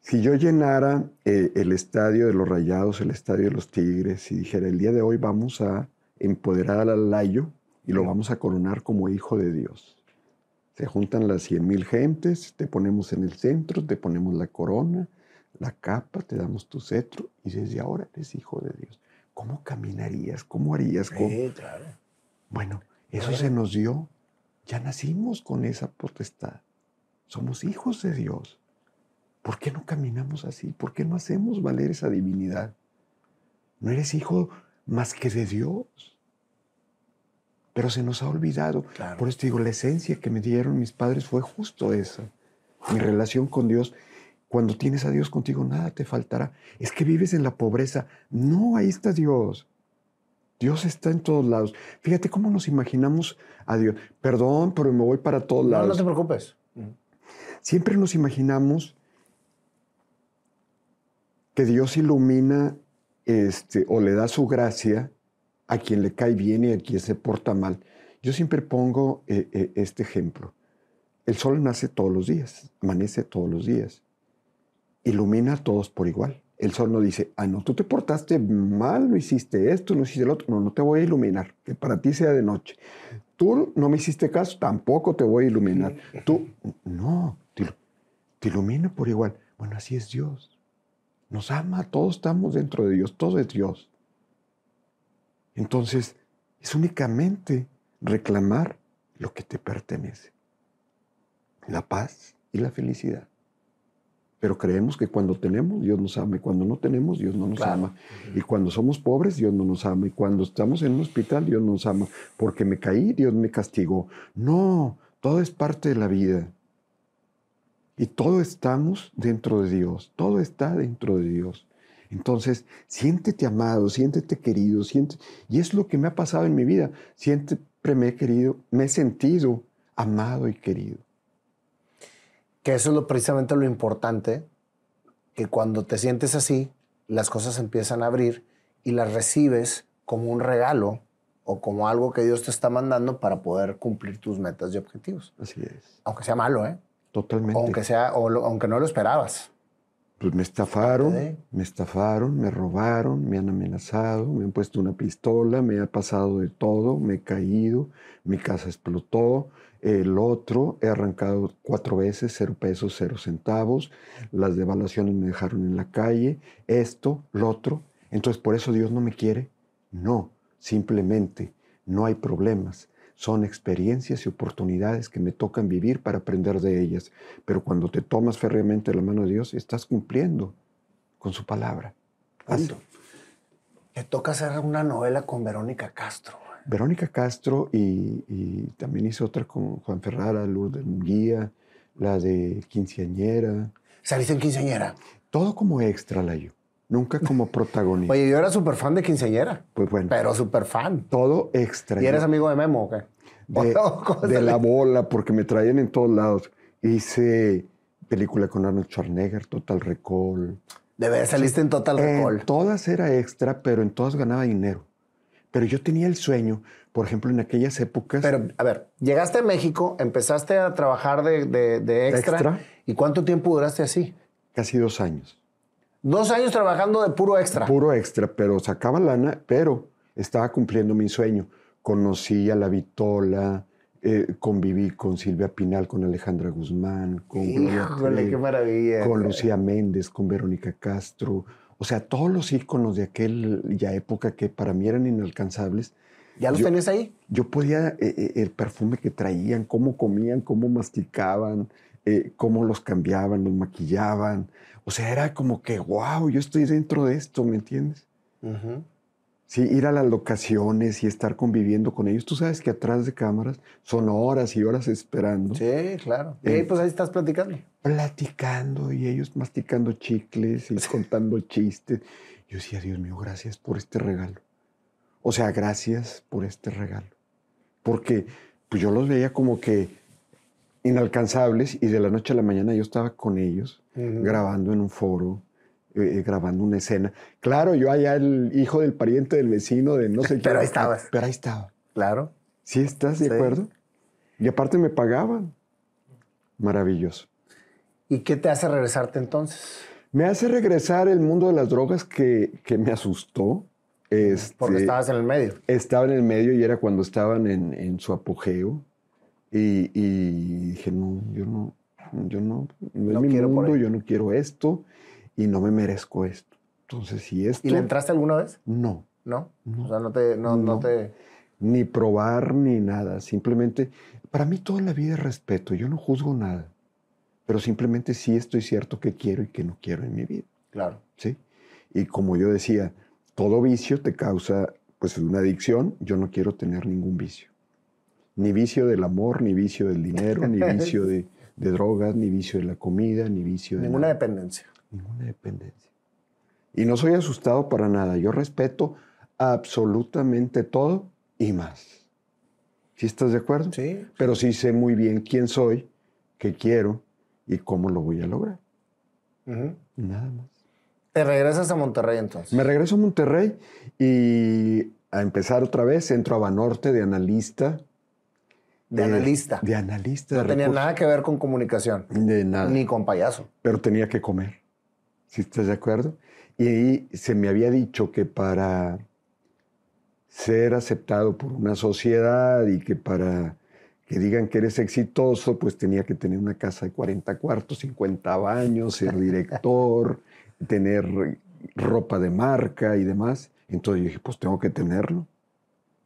Si yo llenara eh, el estadio de los Rayados, el estadio de los Tigres, y dijera, el día de hoy vamos a empoderar al Layo y lo vamos a coronar como hijo de Dios. Se juntan las cien mil gentes, te ponemos en el centro, te ponemos la corona, la capa, te damos tu cetro y desde ahora eres hijo de Dios. ¿Cómo caminarías? ¿Cómo harías? ¿Cómo? Sí, claro. Bueno, eso se nos dio. Ya nacimos con esa potestad. Somos hijos de Dios. ¿Por qué no caminamos así? ¿Por qué no hacemos valer esa divinidad? No eres hijo más que de Dios. Pero se nos ha olvidado. Claro. Por eso digo, la esencia que me dieron mis padres fue justo esa. Mi relación con Dios. Cuando tienes a Dios contigo, nada te faltará. Es que vives en la pobreza. No, ahí está Dios. Dios está en todos lados. Fíjate cómo nos imaginamos a Dios. Perdón, pero me voy para todos No, lados. no te preocupes. Siempre nos imaginamos que Dios ilumina este, o le da su gracia a quien le cae bien y a quien se porta mal. Yo siempre pongo eh, eh, este ejemplo. El sol nace todos los días, amanece todos los días. Ilumina a todos por igual. El sol no dice, ah, no, tú te portaste mal, no hiciste esto, no hiciste lo otro. No, no te voy a iluminar, que para ti sea de noche. Tú no me hiciste caso, tampoco te voy a iluminar. Tú, no, te, te ilumina por igual. Bueno, así es Dios. Nos ama, todos estamos dentro de Dios, todo es Dios. Entonces, es únicamente reclamar lo que te pertenece. La paz y la felicidad. Pero creemos que cuando tenemos, Dios nos ama, y cuando no tenemos, Dios no nos Claro. ama. Y cuando somos pobres, Dios no nos ama. Y cuando estamos en un hospital, Dios nos ama. Porque me caí, Dios me castigó. No, todo es parte de la vida. Y todo estamos dentro de Dios. Todo está dentro de Dios. Entonces, siéntete amado, siéntete querido, siéntete... Y es lo que me ha pasado en mi vida. Siempre me he querido, me he sentido amado y querido. Que eso es lo, precisamente lo importante, que cuando te sientes así, las cosas empiezan a abrir y las recibes como un regalo o como algo que Dios te está mandando para poder cumplir tus metas y objetivos. Así es. Aunque sea malo, ¿eh? Totalmente. Aunque, sea, o lo- aunque no lo esperabas. Pues me estafaron, me estafaron, me robaron, me han amenazado, me han puesto una pistola, me ha pasado de todo, me he caído, mi casa explotó, el otro, he arrancado cuatro veces, cero pesos, cero centavos, las devaluaciones me dejaron en la calle, esto, lo otro. Entonces, ¿por eso Dios no me quiere? No, simplemente no hay problemas. Son experiencias y oportunidades que me tocan vivir para aprender de ellas. Pero cuando te tomas férreamente la mano de Dios, estás cumpliendo con su palabra. Punto. Te toca hacer una novela con Verónica Castro. Verónica Castro y, y también hizo otra con Juan Ferrara, Lourdes Munguía, la de Quinceañera. Saliste en quinceañera. Todo como extra, Layo. Nunca como protagonista. Oye, yo era súper fan de quinceañera, pues bueno, pero súper fan. todo extra. ¿Y eres Yo- amigo de Memo o qué? de, ¿O cómo de la bola, porque me traían en todos lados. Hice película con Arnold Schwarzenegger, Total Recall. De ver, saliste en Total En Recall. todas era extra, pero en todas ganaba dinero. Pero yo tenía el sueño, por ejemplo, en aquellas épocas. Pero, a ver, llegaste a México, empezaste a trabajar de, de- de extra, Extra. ¿Y cuánto tiempo duraste así? casi dos años. Dos años trabajando de puro extra. Puro extra, pero sacaba lana, pero estaba cumpliendo mi sueño. Conocí a la Vitola, eh, conviví con Silvia Pinal, con Alejandra Guzmán, con Gloria Híjole, Trevi, qué maravilla. con Lucía Méndez, con Verónica Castro. O sea, todos los íconos de aquella época que para mí eran inalcanzables. ¿Ya los yo- tenías ahí? Yo podía, eh, eh, el perfume que traían, cómo comían, cómo masticaban, eh, cómo los cambiaban, los maquillaban. O sea, era como que, wow, yo estoy dentro de esto, ¿me entiendes? Sí, ir a las locaciones y estar conviviendo con ellos. Tú sabes que atrás de cámaras son horas y horas esperando, Sí, claro. Y ahí, pues ahí estás platicando. platicando y ellos masticando chicles y contando chistes. Yo decía, Dios mío, gracias por este regalo. O sea, gracias por este regalo. Porque pues yo los veía como que inalcanzables y de la noche a la mañana yo estaba con ellos grabando en un foro, eh, eh, grabando una escena. Claro, yo allá el hijo del pariente del vecino de no sé qué. Pero ahí estabas. Pero ahí estaba. Claro. ¿Sí estás de Sí. acuerdo? Y aparte me pagaban. Maravilloso. ¿Y qué te hace regresarte entonces? Me hace regresar el mundo de las drogas que, que me asustó. Este, Porque estabas en el medio. Estaba en el medio y era cuando estaban en, en su apogeo. Y, y, dije, no, yo no, yo no, no, No es mi mundo, yo no quiero esto y no me merezco esto. Entonces, si esto... ¿Y le entraste alguna vez? No, ¿No? No. O sea, no te, no, no te. ni probar ni nada. Simplemente, para mí toda la vida es respeto. Yo no juzgo nada. Pero simplemente sí estoy cierto que quiero y que no quiero en mi vida. Claro. ¿sí? Y como yo decía, todo vicio te causa pues una adicción. Yo no quiero tener ningún vicio. Ni vicio del amor, ni vicio del dinero, ni vicio de, de drogas, ni vicio de la comida, ni vicio de Ninguna nada. dependencia. Ninguna dependencia. Y no soy asustado para nada. Yo respeto absolutamente todo y más. ¿Sí estás de acuerdo? Sí. Pero sí sé muy bien quién soy, qué quiero y cómo lo voy a lograr. Nada más. Te regresas a Monterrey entonces. Me regreso a Monterrey y a empezar otra vez. Entro a Banorte de analista. De analista. De analista. no de tenía recursos. nada que ver con comunicación. De nada. Ni con payaso. pero tenía que comer. ¿Sí estás de acuerdo? Y ahí se me había dicho que para ser aceptado por una sociedad y que para que digan que eres exitoso, pues tenía que tener una casa de 40 cuartos, 50 baños, ser director, tener ropa de marca y demás. Entonces yo dije, pues tengo que tenerlo.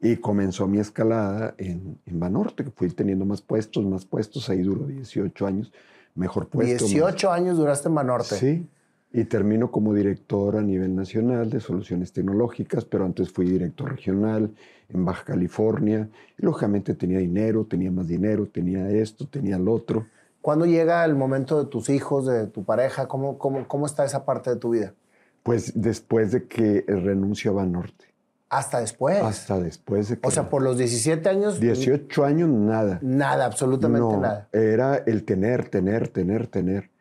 Y comenzó mi escalada en, en Banorte, que fui teniendo más puestos, más puestos. Ahí duró 18 años, mejor puesto. más- 18 años duraste en Banorte. Sí, y termino como director a nivel nacional de soluciones tecnológicas, pero antes fui director regional en Baja California. Y lógicamente tenía dinero, tenía más dinero, tenía esto, tenía lo otro. ¿Cuándo llega el momento de tus hijos, de tu pareja? ¿Cómo, cómo, cómo está esa parte de tu vida? Pues después de que renuncio a Banorte, Hasta después. hasta después de que... o sea, por los 17 años. 18 años, nada. Nada, absolutamente No, nada. Era el tener, tener, tener, tener.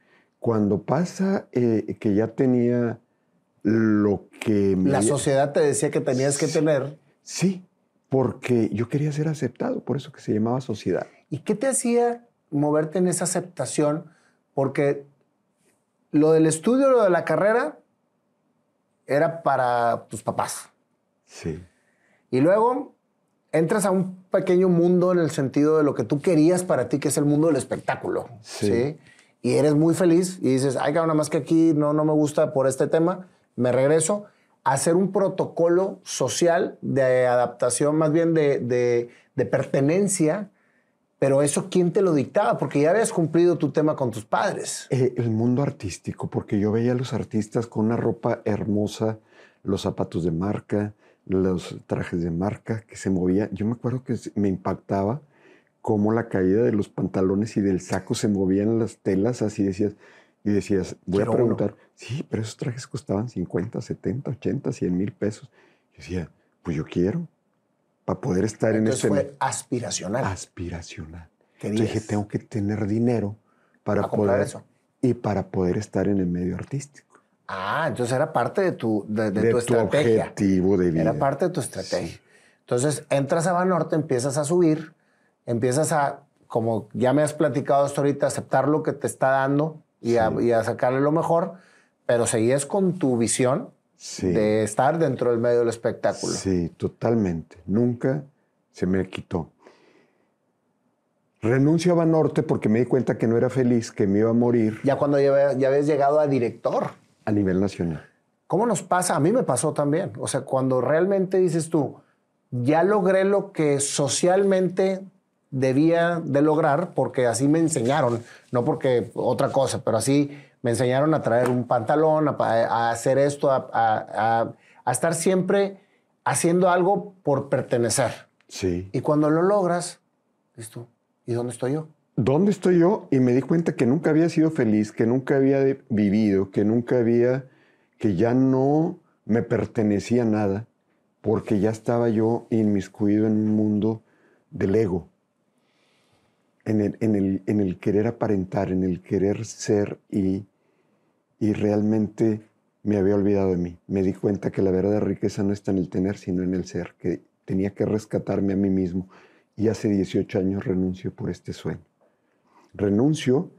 Cuando pasa eh, que ya tenía lo que... me La había- sociedad te decía que tenías que tener. Sí, porque yo quería ser aceptado, por eso que se llamaba sociedad. ¿Y qué te hacía moverte en esa aceptación? Porque lo del estudio, lo de la carrera, era para tus papás. Sí. Y luego entras a un pequeño mundo en el sentido de lo que tú querías para ti, que es el mundo del espectáculo. Sí. Sí. Y eres muy feliz y dices, ay, cabrón, nada más que aquí no, no me gusta por este tema, me regreso hacer un protocolo social de adaptación, más bien de, de- de pertenencia. Pero eso, ¿quién te lo dictaba? Porque ya habías cumplido tu tema con tus padres. Eh, el mundo artístico, porque yo veía a los artistas con una ropa hermosa, los zapatos de marca, los trajes de marca que se movían. Yo me acuerdo que me impactaba cómo la caída de los pantalones y del saco se movían las telas, así decías, y decías, voy Quiero a preguntar, sí, pero esos trajes costaban 50, 70, 80, 100 mil pesos. Yo decía, pues yo quiero, para poder estar Entonces en fue este aspiracional. aspiracional. Entonces dije, tengo que tener dinero para poder eso. y para poder estar en el medio artístico. Ah, entonces era parte de tu, de, de de tu estrategia. objetivo de vida. Era parte de tu estrategia. Entonces entras a Banorte, empiezas a subir, empiezas a, como ya me has platicado hasta ahorita, aceptar lo que te está dando y, a, Sí. y a sacarle lo mejor, pero seguías con tu visión Sí, de estar dentro del medio del espectáculo. sí, totalmente. Nunca se me quitó. Renuncio a Banorte porque me di cuenta que no era feliz, que me iba a morir Ya cuando ya, ya habías llegado a director. a nivel nacional. ¿Cómo nos pasa? A mí me pasó también. O sea, cuando realmente dices tú, ya logré lo que socialmente debía de lograr, porque así me enseñaron, no porque otra cosa, pero así me enseñaron a traer un pantalón, a, a hacer esto, a, a- estar siempre haciendo algo por pertenecer. Sí. Y cuando lo logras, tú, ¿y dónde estoy yo? ¿Dónde estoy yo? Y me di cuenta que nunca había sido feliz, que nunca había vivido, que nunca había, que ya no me pertenecía a nada, porque ya estaba yo inmiscuido en un mundo del ego, en el, en el, en el querer aparentar, en el querer ser y, y realmente me había olvidado de mí. Me di cuenta que la verdadera riqueza no está en el tener, sino en el ser, que tenía que rescatarme a mí mismo. Y hace 18 años renuncio por este sueño renuncio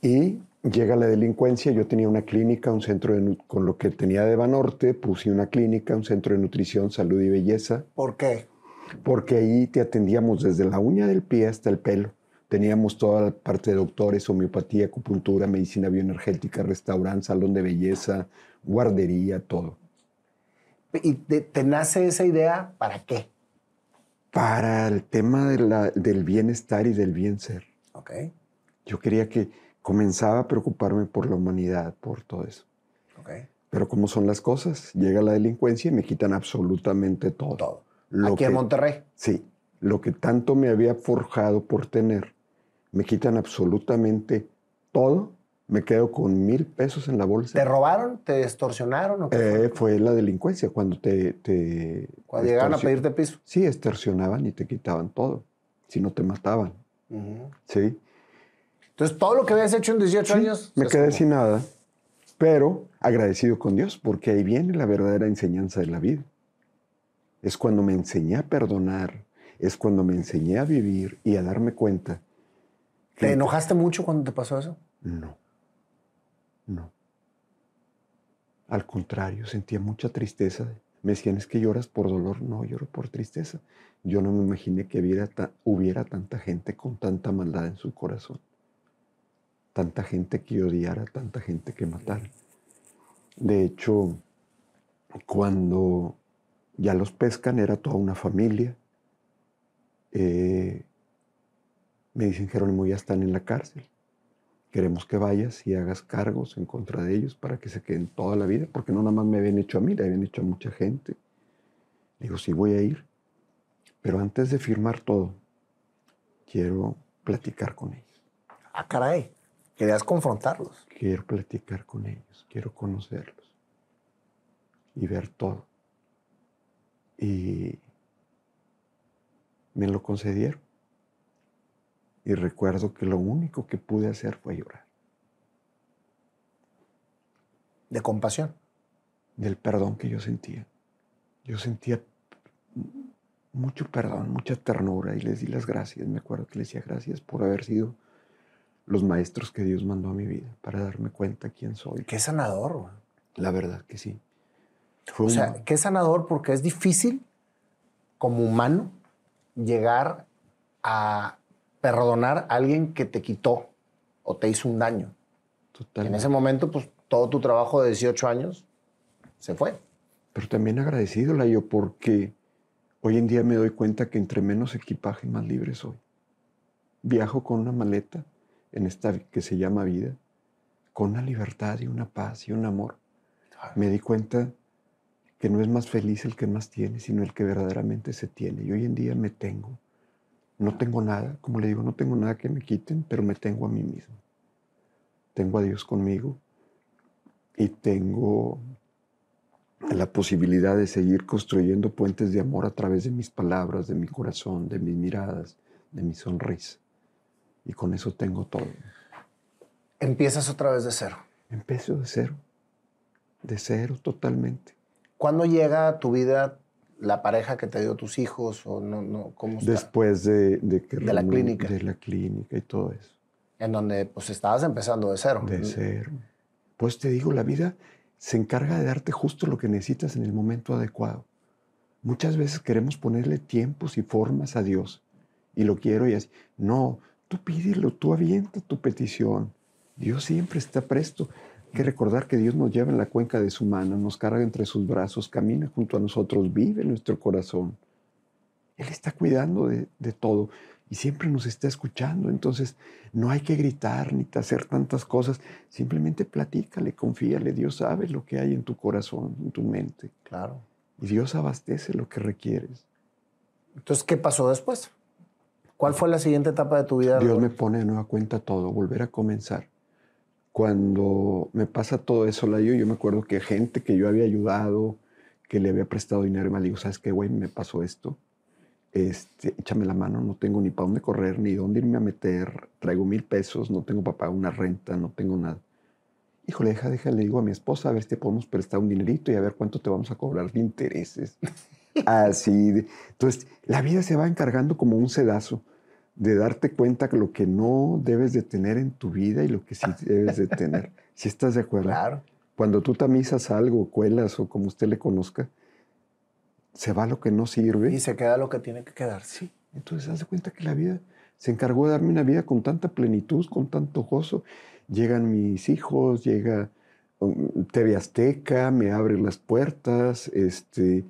y llega la delincuencia, yo tenía una clínica, un centro con lo que tenía de Banorte, puse una clínica, un centro de nutrición, salud y belleza. ¿Por qué? Porque ahí te atendíamos desde la uña del pie hasta el pelo. Teníamos toda la parte de doctores, homeopatía, acupuntura, medicina bioenergética, restaurante, salón de belleza, guardería, todo. ¿Y te, te nace esa idea para qué? Para el tema de la, del bienestar y del bien ser. Ok. Yo quería que comenzaba a preocuparme por la humanidad, por todo eso. Ok. Pero ¿cómo son las cosas? Llega la delincuencia y me quitan absolutamente todo. Todo. Lo Aquí en Monterrey. Sí, lo que tanto me había forjado por tener, me quitan absolutamente todo. Me quedo con mil pesos en la bolsa. ¿Te robaron? ¿Te extorsionaron? ¿O qué Eh, fue? la delincuencia cuando te... te Cuando llegaron a pedirte piso. Sí, extorsionaban y te quitaban todo. Si no te mataban. Sí. Entonces, todo lo que habías hecho en 18 Sí, años. Me quedé sin nada, pero agradecido con Dios, porque ahí viene la verdadera enseñanza de la vida. Es cuando me enseñé a perdonar, es cuando me enseñé a vivir y a darme cuenta. que- ¿Te enojaste mucho cuando te pasó eso? No, no. Al contrario, sentía mucha tristeza. Me decían, es que lloras por dolor. No, lloro por tristeza. Yo no me imaginé que hubiera, ta- hubiera tanta gente con tanta maldad en su corazón. Tanta gente que odiara, tanta gente que matara. De hecho, cuando ya los pescan, era toda una familia. Eh, me dicen, Jerónimo, ya están en la cárcel. Queremos que vayas y hagas cargos en contra de ellos para que se queden toda la vida, porque no nada más me habían hecho a mí, le habían hecho a mucha gente. Digo, sí voy a ir, pero antes de firmar todo, quiero platicar con ellos. Ah, caray. Querías confrontarlos. Quiero platicar con ellos, quiero conocerlos y ver todo. Y me lo concedieron. Y recuerdo que lo único que pude hacer fue llorar. De compasión. del perdón que yo sentía. Yo sentía mucho perdón, mucha ternura y les di las gracias. Me acuerdo que les decía gracias por haber sido los maestros que Dios mandó a mi vida para darme cuenta quién soy. Qué sanador, güey. La verdad que sí. O sea, qué sanador porque es difícil como humano llegar a perdonar a alguien que te quitó o te hizo un daño. En totalmente. ese momento, pues todo tu trabajo de 18 años se fue. Pero también agradecido, Layo, porque hoy en día me doy cuenta que entre menos equipaje, más libre soy. Viajo con una maleta en esta que se llama vida, con una libertad y una paz y un amor. Me di cuenta que no es más feliz el que más tiene, sino el que verdaderamente se tiene. Y hoy en día me tengo. No tengo nada, como le digo, no tengo nada que me quiten, pero me tengo a mí mismo. Tengo a Dios conmigo y tengo la posibilidad de seguir construyendo puentes de amor a través de mis palabras, de mi corazón, de mis miradas, de mi sonrisa. Y con eso tengo todo. Empiezas otra vez de cero. Empiezo de cero, de cero totalmente. ¿Cuándo llega a tu vida la pareja que te dio tus hijos o no, no cómo está? Después de, de que De la clínica. De la clínica y todo eso. En donde pues estabas empezando de cero. De cero. Pues te digo, la vida se encarga de darte justo lo que necesitas en el momento adecuado. Muchas veces queremos ponerle tiempos y formas a Dios. Y lo quiero y así. No, tú pídelo, tú avienta tu petición. Dios siempre está presto. Hay que recordar que Dios nos lleva en la cuenca de su mano, nos carga entre sus brazos, camina junto a nosotros, vive en nuestro corazón. Él está cuidando de, de todo y siempre nos está escuchando. Entonces, no hay que gritar ni hacer tantas cosas. Simplemente platícale, confíale. Dios sabe lo que hay en tu corazón, en tu mente. Claro. Y Dios abastece lo que requieres. Entonces, ¿qué pasó después? ¿Cuál fue la siguiente etapa de tu vida? Dios me pone de nueva cuenta todo, volver a comenzar. Cuando me pasa todo eso, Layo, yo me acuerdo que gente que yo había ayudado, que le había prestado dinero, me digo, ¿sabes qué, güey? Me pasó esto. Este, échame la mano, no tengo ni para dónde correr, ni dónde irme a meter. Traigo mil pesos, no tengo para pagar una renta, no tengo nada. Híjole, deja, deja, le digo a mi esposa, a ver si te podemos prestar un dinerito y a ver cuánto te vamos a cobrar de intereses. Así. de- Entonces, la vida se va encargando como un sedazo de darte cuenta que lo que no debes de tener en tu vida y lo que sí debes de tener. ¿Si estás de acuerdo? Claro. Cuando tú tamizas algo, cuelas o como usted le conozca, se va lo que no sirve. Y se queda lo que tiene que quedar. Sí. Entonces, haz de cuenta que la vida se encargó de darme una vida con tanta plenitud, con tanto gozo. Llegan mis hijos, llega um, TV Azteca, me abre las puertas. Este,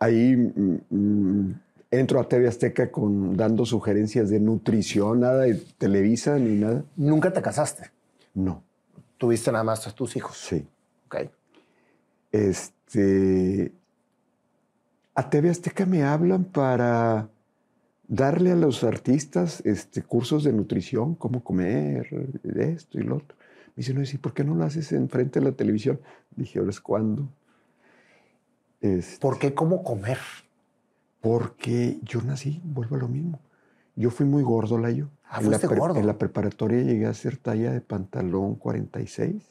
ahí mm, mm, entro a TV Azteca con, dando sugerencias de nutrición, nada de Televisa ni nada. ¿Nunca te casaste? No. ¿Tuviste nada más a tus hijos? Sí. Ok. Este, a TV Azteca me hablan para darle a los artistas este, cursos de nutrición, cómo comer, esto y lo otro. Me dice, no, ¿y por qué no lo haces enfrente de la televisión? Dije, ahora es cuándo. Este, ¿Por qué cómo comer? Porque yo nací, vuelvo a lo mismo. Yo fui muy gordo, Layo. Ah, en, la gordo. en la preparatoria llegué a ser talla de pantalón 46.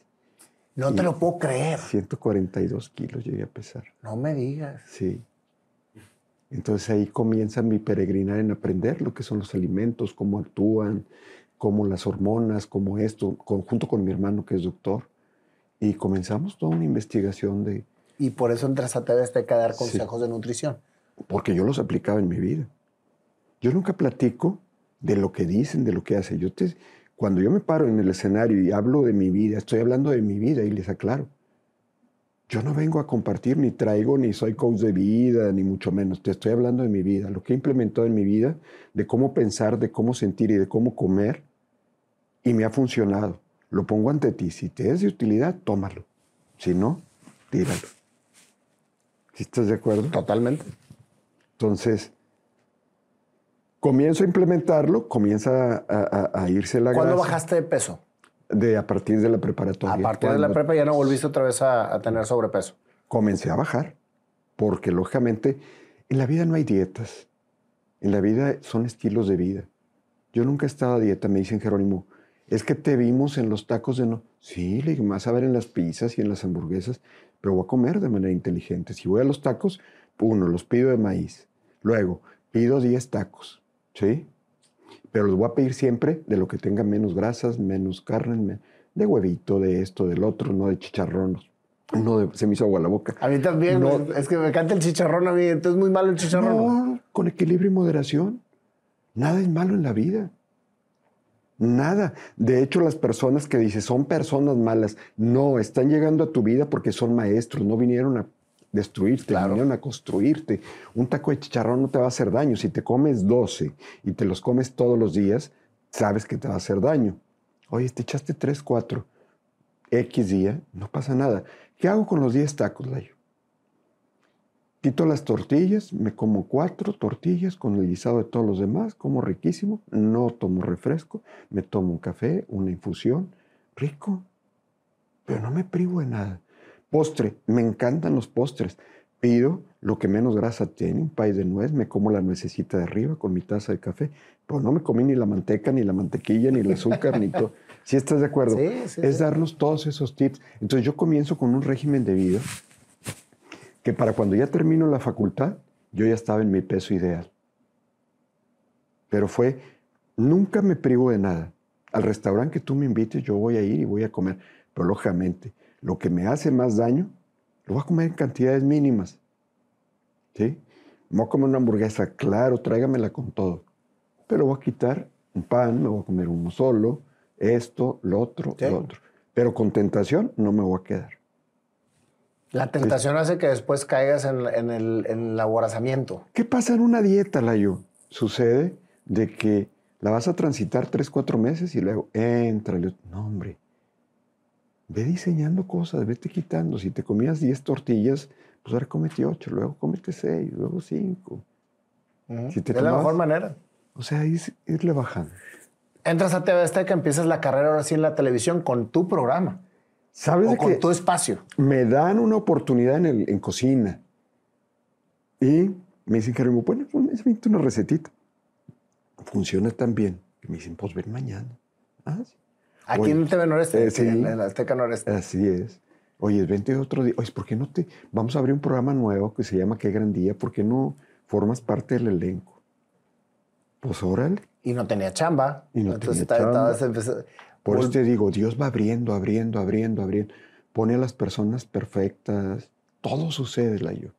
No te lo puedo creer. 142 kilos llegué a pesar. No me digas. Sí. Entonces ahí comienza mi peregrinar en aprender lo que son los alimentos, cómo actúan, cómo las hormonas, cómo esto, junto con mi hermano que es doctor. Y comenzamos toda una investigación de... Y por eso entras a TV Azteca a dar consejos de nutrición. Porque yo los aplicaba en mi vida. Yo nunca platico de lo que dicen, de lo que hacen. Yo te, cuando yo me paro en el escenario y hablo de mi vida, estoy hablando de mi vida y les aclaro. Yo no vengo a compartir, ni traigo, ni soy coach de vida, ni mucho menos. Te estoy hablando de mi vida, lo que he implementado en mi vida, de cómo pensar, de cómo sentir y de cómo comer. Y me ha funcionado. Lo pongo ante ti. Si te es de utilidad, tómalo. Si no, tíralo. ¿Sí estás de acuerdo? Totalmente. Entonces, comienzo a implementarlo, comienza a, irse la ¿Cuándo bajaste de peso? De a partir de la preparatoria. A partir de la prepa ya no volviste otra vez a, tener sobrepeso. Comencé a bajar, porque lógicamente en la vida no hay dietas. En la vida son estilos de vida. Yo nunca he estado a dieta, me dicen Jerónimo. Es que te vimos en los tacos de no. Sí, le digo, más a ver en las pizzas y en las hamburguesas, pero voy a comer de manera inteligente. Si voy a los tacos, uno, los pido de maíz. Luego, pido 10 tacos, ¿sí? pero los voy a pedir siempre de lo que tenga menos grasas, menos carne, de huevito, de esto, del otro, no de chicharrón. No se me hizo agua la boca. A mí también, es que me encanta el chicharrón a mí, entonces es muy malo el chicharrón. No, con equilibrio y moderación. Nada es malo en la vida. Nada. De hecho, las personas que dices son personas malas, no, están llegando a tu vida porque son maestros, no vinieron a destruirte, claro. vinieron a construirte. Un taco de chicharrón no te va a hacer daño. Si te comes 12 y te los comes todos los días, sabes que te va a hacer daño. Oye, te echaste 3, 4, X día, no pasa nada. ¿Qué hago con los 10 tacos, Layo? Quito las tortillas, me como cuatro tortillas con el guisado de todos los demás, como riquísimo, no tomo refresco, me tomo un café, una infusión, rico, pero no me privo de nada. Postre, me encantan los postres. Pido lo que menos grasa tiene, un pay de nuez, me como la nuececita de arriba con mi taza de café, pero no me comí ni la manteca, ni la mantequilla, ni el azúcar, ni todo. Si estás de acuerdo, es darnos todos esos tips. Entonces yo comienzo con un régimen de vida que para cuando ya termino la facultad, yo ya estaba en mi peso ideal. Pero fue, nunca me privo de nada. Al restaurante que tú me invites, yo voy a ir y voy a comer, pero lógicamente lo que me hace más daño, lo voy a comer en cantidades mínimas. ¿Sí? Me voy a comer una hamburguesa, claro, tráigamela con todo. Pero voy a quitar un pan, me voy a comer uno solo, esto, lo otro, lo otro. Pero con tentación no me voy a quedar. La tentación hace que después caigas en, el, en, el, aborazamiento. ¿Qué pasa en una dieta, Layo? Sucede de que la vas a transitar tres, cuatro meses y luego entra. No, hombre, Ve diseñando cosas, vete quitando. Si te comías 10 tortillas, pues ahora comete 8, luego comete 6, luego 5. de la mejor manera. O sea, irle bajando. Entras a TV que empiezas la carrera ahora sí en la televisión con tu programa. ¿Sabes o con tu espacio. Me dan una oportunidad en, el, en cocina. Y me dicen, que bueno, pues una recetita. Funciona tan bien. Y me dicen, pues ven mañana. Ah, sí. Aquí en TV Noreste, eh, en el Azteca Noreste. Así es. Oye, vente otro día. Oye, ¿por qué no te...? Vamos a abrir un programa nuevo que se llama Qué Gran Día. ¿Por qué no formas parte del elenco? Pues órale. Y no tenía chamba. Y no Entonces tenía estaba- chamba. estaba- Por eso Vol- te digo, Dios va abriendo, abriendo, abriendo, abriendo. Pone a las personas perfectas. Todo sucede, Layo.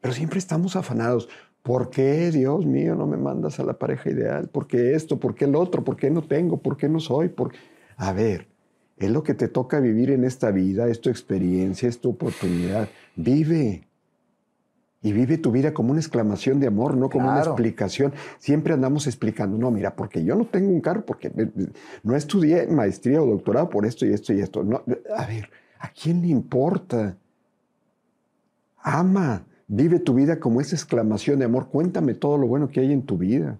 Pero siempre estamos afanados. ¿Por qué, Dios mío, no me mandas a la pareja ideal? ¿Por qué esto? ¿Por qué el otro? ¿Por qué no tengo? ¿Por qué no soy? ¿Por qué? A ver, es lo que te toca vivir en esta vida, es tu experiencia, es tu oportunidad. Vive. Y vive tu vida como una exclamación de amor, no como una explicación. Siempre andamos explicando, no, mira, porque yo no tengo un carro, porque eh, no estudié maestría o doctorado por esto y esto y esto. No, a ver, ¿a quién le importa? Ama, vive tu vida como esa exclamación de amor. Cuéntame todo lo bueno que hay en tu vida.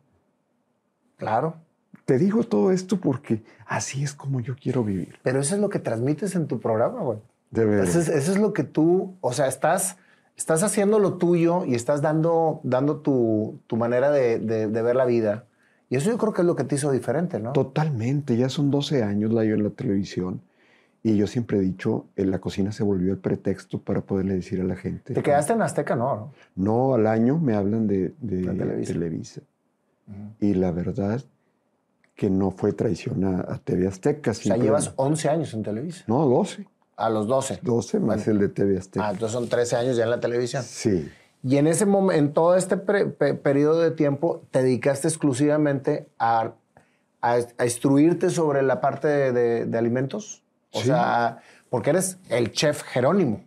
Claro. Te digo todo esto porque así es como yo quiero vivir. Pero eso es lo que transmites en tu programa, güey. De verdad. Eso es, eso es lo que tú, o sea, estás, estás haciendo lo tuyo y estás dando, dando tu, tu manera de, de- de ver la vida. Y eso yo creo que es lo que te hizo diferente, ¿no? Totalmente, ya son 12 años la yo en la televisión y yo siempre he dicho, en la cocina se volvió el pretexto para poderle decir a la gente. Te quedaste en Azteca, ¿no? ¿no? No, al año me hablan de, de Televisa. Televisa. Y la verdad que no fue traición a, a TV Azteca. O sea, llevas 11 años en Televisa. No, 12. A los 12. 12 más el de TV Azteca. Ah, entonces son 13 años ya en la televisión. Sí, Y en ese momento, en todo este pre- pe- periodo de tiempo, te dedicaste exclusivamente a, a, a instruirte sobre la parte de, de- de alimentos. O Sí. sea, porque eres el chef Jerónimo.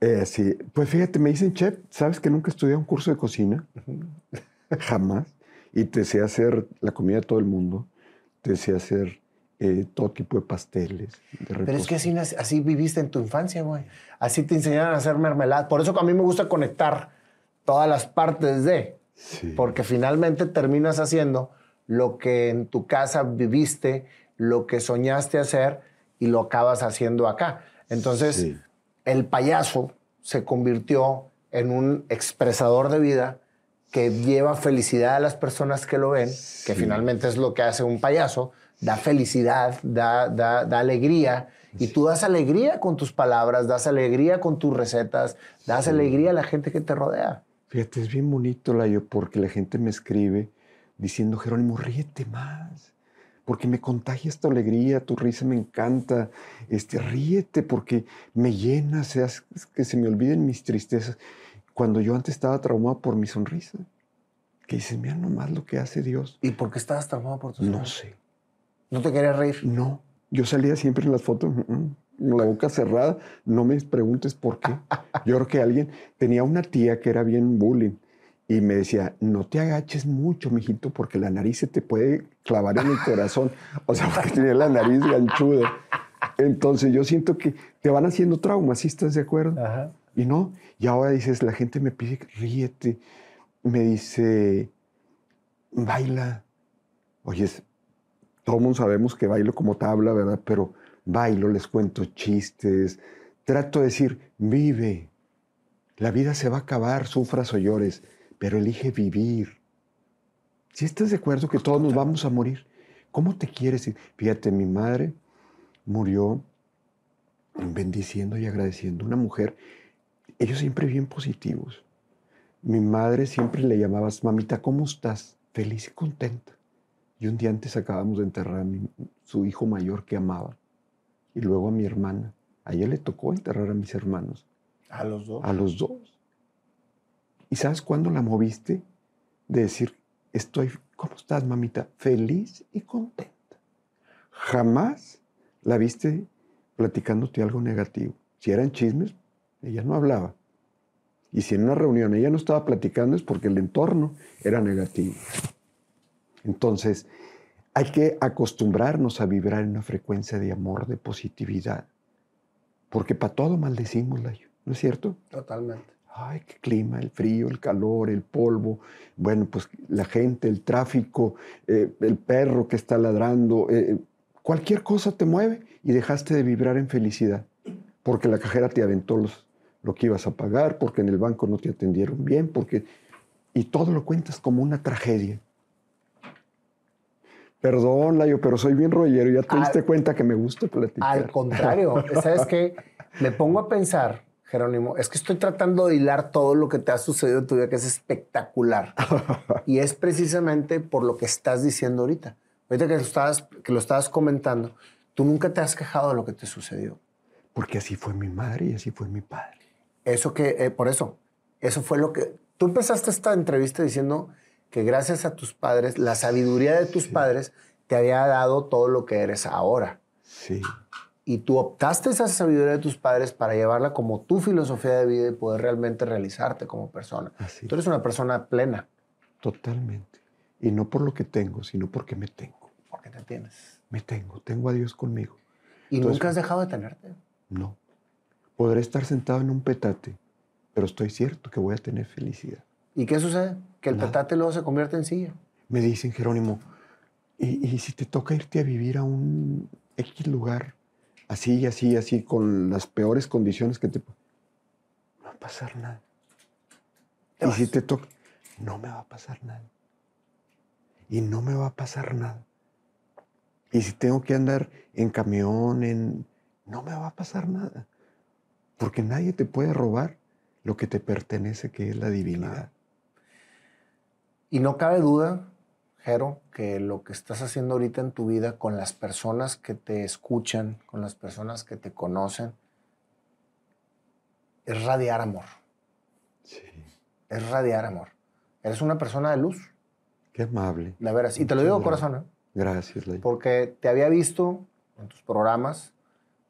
Eh, sí. Pues fíjate, me dicen, chef, ¿sabes que nunca estudié un curso de cocina? Jamás. Y te sé hacer la comida de todo el mundo. Te sé hacer eh, todo tipo de pasteles. de Pero es que así, así viviste en tu infancia, güey. Así te enseñaron a hacer mermelada. Por eso que a mí me gusta conectar todas las partes de. Sí. Porque finalmente terminas haciendo lo que en tu casa viviste, lo que soñaste hacer y lo acabas haciendo acá. Entonces, Sí. el payaso se convirtió en un expresador de vida que lleva felicidad a las personas que lo ven, que Sí. finalmente es lo que hace un payaso, da felicidad, da, da, da alegría, y tú das alegría con tus palabras, das alegría con tus recetas, das alegría a la gente que te rodea. Fíjate, es bien bonito, Layo, porque la gente me escribe diciendo, Jerónimo, ríete más, porque me contagia tu alegría, tu risa me encanta, este, ríete porque me llenas, haces que se me olviden mis tristezas. Cuando yo antes estaba traumado por mi sonrisa, que dices, mira nomás lo que hace Dios. ¿Y por qué estabas traumado por tus No ojos? sé, ¿No te querías reír? no. Yo salía siempre en las fotos mm, mm, con la boca cerrada. No me preguntes por qué. Yo creo que alguien tenía una tía que era bien bullying y me decía, no te agaches mucho, mijito, porque la nariz se te puede clavar en el corazón. O sea, porque tenía la nariz ganchuda. Entonces yo siento que te van haciendo traumas, ¿sí estás de acuerdo? Ajá. Y no, y ahora dices, la gente me pide, ríete. Me dice, baila. Oye, todo mundo sabemos que bailo como tabla, ¿verdad? Pero bailo, les cuento chistes. Trato de decir, vive. La vida se va a acabar, sufras o llores, pero elige vivir. Si estás de acuerdo que todos nos vamos a morir, ¿cómo te quieres ir? Fíjate, mi madre murió bendiciendo y agradeciendo. Una mujer, ellos siempre bien positivos. Mi madre siempre le llamabas, mamita, ¿cómo estás? Feliz y contenta. Y un día antes acabamos de enterrar a mi- su hijo mayor que amaba. Y luego a mi hermana. A ella le tocó enterrar a mis hermanos, A los dos. a los dos. ¿Y sabes cuándo la moviste? De decir, estoy, ¿cómo estás, mamita? Feliz y contenta. Jamás la viste platicándote algo negativo. Si eran chismes, ella no hablaba. Y si en una reunión ella no estaba platicando es porque el entorno era negativo. Entonces, hay que acostumbrarnos a vibrar en una frecuencia de amor, de positividad. Porque para todo maldecimos, Layo, ¿no es cierto? Totalmente. Ay, qué clima, el frío, el calor, el polvo. Bueno, pues la gente, el tráfico, eh, el perro que está ladrando, eh, cualquier cosa te mueve y dejaste de vibrar en felicidad. Porque la cajera te aventó los, lo que ibas a pagar, porque en el banco no te atendieron bien, porque... Y todo lo cuentas como una tragedia. Perdón, Layo, pero soy bien rollero. Ya te Al- diste cuenta que me gusta platicar. Al contrario, ¿sabes qué? Me pongo a pensar, Jerónimo, es que estoy tratando de hilar todo lo que te ha sucedido en tu vida, que es espectacular. y es precisamente por lo que estás diciendo ahorita. Ahorita que lo, estabas, que lo estabas comentando, tú nunca te has quejado de lo que te sucedió. Porque así fue mi madre y así fue mi padre. Eso que, eh, por eso, eso fue lo que... Tú empezaste esta entrevista diciendo que gracias a tus padres, la sabiduría de tus padres te había dado todo lo que eres ahora. Sí. Y tú optaste esa sabiduría de tus padres para llevarla como tu filosofía de vida y poder realmente realizarte como persona. Así. Tú eres una persona plena. Totalmente. Y no por lo que tengo, sino porque me tengo. Porque te tienes. Me tengo. Tengo a Dios conmigo. Y Entonces- nunca has dejado de tenerte. No. Podré estar sentado en un petate, pero estoy cierto que voy a tener felicidad. ¿Y qué sucede? Que el Nada. petate luego se convierte en silla. Me dicen, Jerónimo, ¿y, y si te toca irte a vivir a un X lugar, así, así, así, con las peores condiciones que te... No va a pasar nada. Te Y si te toca, no me va a pasar nada. Y no me va a pasar nada. Y si tengo que andar en camión, en... no me va a pasar nada. Porque nadie te puede robar lo que te pertenece, que es la divinidad. Y no cabe duda, Jero, que lo que estás haciendo ahorita en tu vida con las personas que te escuchan, con las personas que te conocen, es radiar amor. Sí. Es radiar amor. Eres una persona de luz, Qué amable. de veras. Y te lo digo de corazón, ¿eh? Gracias, Ley. porque te había visto en tus programas,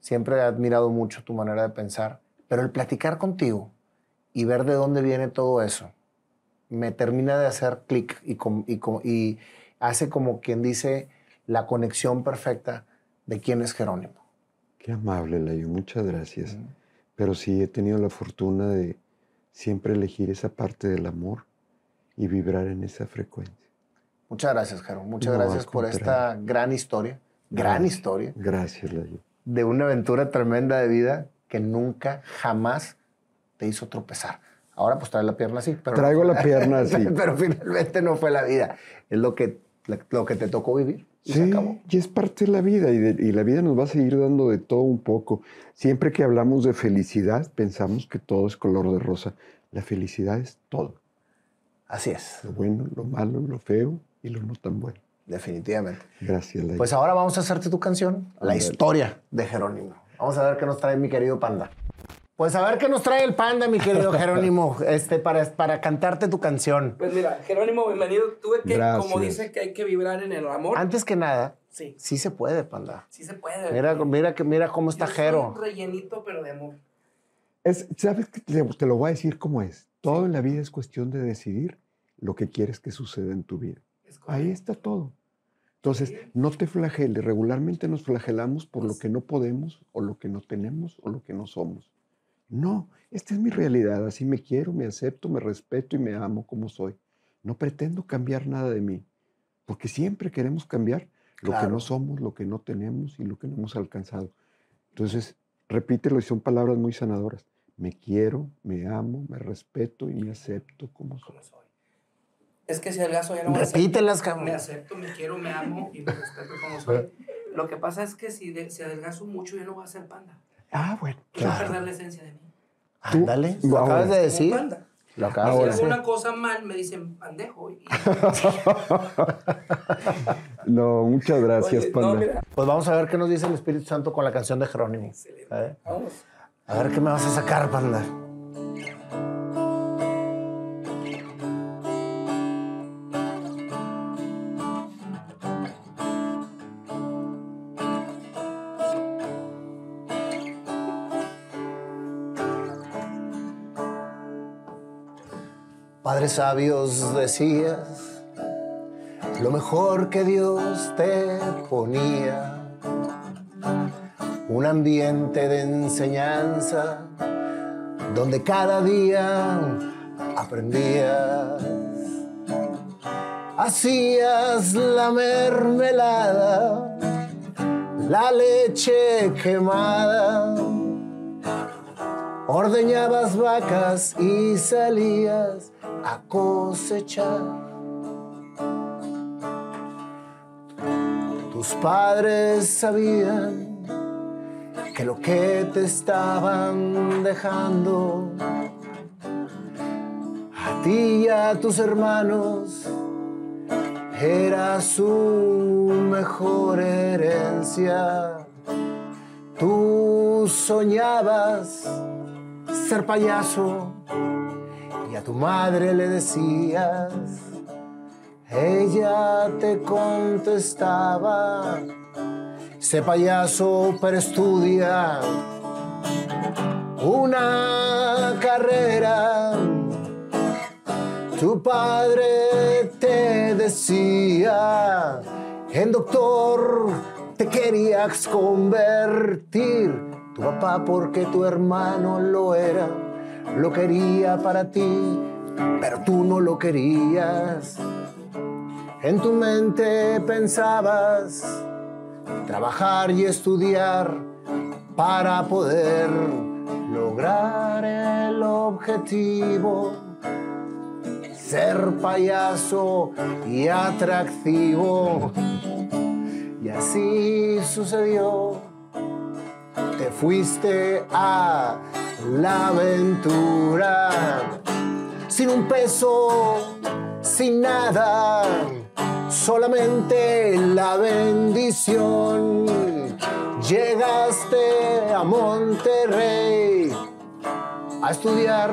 siempre he admirado mucho tu manera de pensar, pero el platicar contigo y ver de dónde viene todo eso, me termina de hacer clic y, hace como quien dice la conexión perfecta de quién es Jerónimo. Qué amable, Layo. Muchas gracias. Pero sí he tenido la fortuna de siempre elegir esa parte del amor y vibrar en esa frecuencia. Muchas gracias, Jero. Muchas No, gracias por esta gran historia, gran Gracias. historia, Gracias, Layo. De una aventura tremenda de vida que nunca, jamás te hizo tropezar. Ahora pues trae la pierna así. Pero Traigo la pierna así. pero finalmente no fue la vida. Es lo que, lo que te tocó vivir. Y se Sí, acabó. y es parte de la vida y, de- y la vida nos va a seguir dando de todo un poco. Siempre que hablamos de felicidad, pensamos que todo es color de rosa. La felicidad es todo. Así es, Lo bueno, lo malo, lo feo y lo no tan bueno. Definitivamente. Gracias, Layo. Pues ahora vamos a hacerte tu canción, la historia de Jerónimo. Vamos a ver qué nos trae mi querido panda. Pues a ver qué nos trae el panda, mi querido Jerónimo, este, para, para cantarte tu canción. Pues mira, Jerónimo, bienvenido. Tuve que, Gracias. como dice que hay que vibrar en el amor. Antes que nada, Sí, sí se puede, panda. sí se puede. Mira, mira, que- mira cómo está Yo soy Jero. un rellenito, pero de amor. Es- ¿Sabes qué? Te, te lo voy a decir como es. Todo en la vida es cuestión de decidir lo que quieres que suceda en tu vida. Ahí está todo. Entonces, no te flageles. Regularmente nos flagelamos por lo que no podemos o lo que no tenemos o lo que no somos. No, esta es mi realidad. Así me quiero, me acepto, me respeto y me amo como soy. No pretendo cambiar nada de mí, porque siempre queremos cambiar lo que no somos, lo que no tenemos y lo que no hemos alcanzado. Entonces, repítelo y son palabras muy sanadoras. Me quiero, me amo, me respeto y me acepto como soy. Es que si adelgazo ya no voy a ser- Repítelas, Me cabrón. acepto, me quiero, me amo y me respeto como soy. Lo que pasa es que si, de- si adelgazo mucho, yo no voy a ser panda. Ah, bueno. A claro. perder la esencia de mí. Tú- Ándale, lo acabas de Como decir. panda. Lo si de Ahora hago decir. una cosa mal, me dicen pandejo. Y, No, muchas gracias, Oye, Panda. no. Pues vamos a ver qué nos dice el Espíritu Santo con la canción de Jerónimo. Excelente. A ver, Vamos. a ver qué me vas a sacar, panda. Padres sabios decías, lo mejor que Dios te ponía. Un ambiente de enseñanza donde cada día aprendías. Hacías la mermelada, la leche quemada, ordeñabas vacas y salías a cosechar. Tus padres sabían que lo que te estaban dejando a ti y a tus hermanos era su mejor herencia. Tú soñabas ser payaso a tu madre le decías, ella te contestaba, sé payaso pero estudia una carrera. Tu padre te decía, en doctor te querías convertir. Tu papá porque tu hermano lo era, lo quería para ti, pero tú no lo querías. En tu mente pensabas trabajar y estudiar para poder lograr el objetivo, ser payaso y atractivo. Y así sucedió. Te fuiste a la aventura sin un peso, sin nada, solamente la bendición. Llegaste a Monterrey a estudiar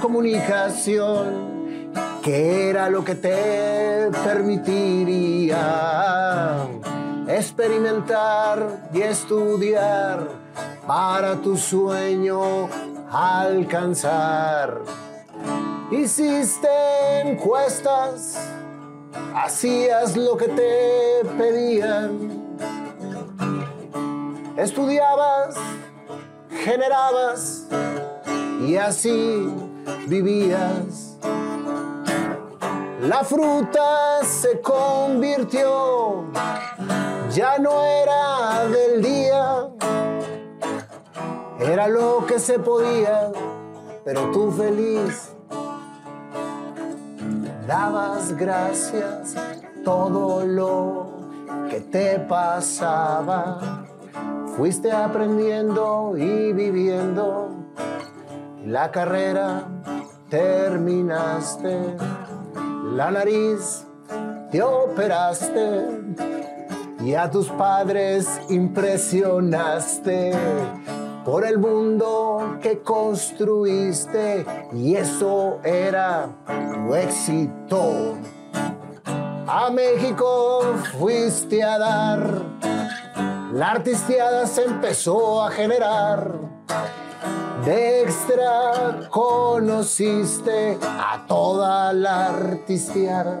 comunicación, que era lo que te permitiría experimentar y estudiar para tu sueño alcanzar. Hiciste encuestas, hacías lo que te pedían, estudiabas, generabas y así vivías. La fruta se convirtió, ya no era del día, era lo que se podía, pero tú feliz dabas gracias todo lo que te pasaba. Fuiste aprendiendo y viviendo la carrera terminaste, la nariz te operaste y a tus padres impresionaste por el mundo que construiste y eso era tu éxito. A México fuiste a dar, la artistiada se empezó a generar. De extra conociste a toda la artistiada.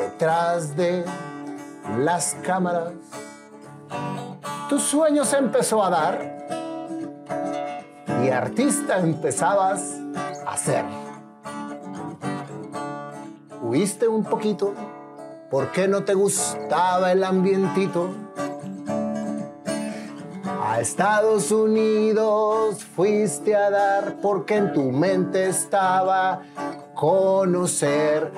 Detrás de las cámaras tu sueño se empezó a dar y artista empezabas a ser. Huiste un poquito, ¿por qué no te gustaba el ambientito? A Estados Unidos fuiste a dar porque en tu mente estaba conocer,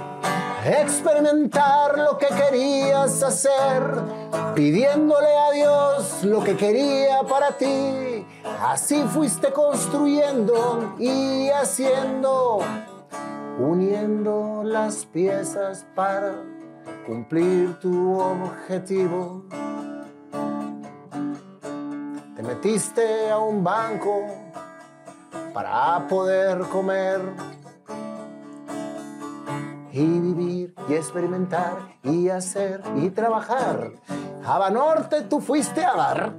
experimentar lo que querías hacer, pidiéndole a Dios lo que quería para ti. Así fuiste construyendo y haciendo, uniendo las piezas para cumplir tu objetivo. Te metiste a un banco para poder comer y vivir y experimentar y hacer y trabajar. A Banorte tú fuiste a dar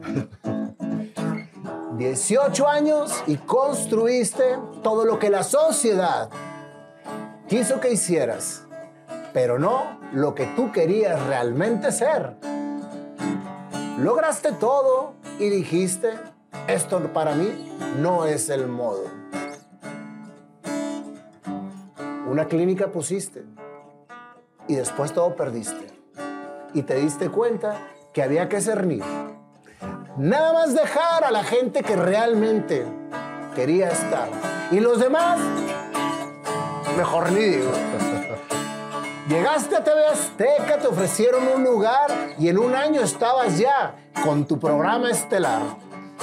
18 años y construiste todo lo que la sociedad quiso que hicieras, pero no lo que tú querías realmente ser. Lograste todo y dijiste, esto para mí no es el modo. Una clínica pusiste y después todo perdiste. Y te diste cuenta que había que cernir. Nada más dejar a la gente que realmente quería estar. Y los demás, mejor ni digo. Llegaste a TV Azteca, te ofrecieron un lugar y en un año estabas ya con tu programa estelar.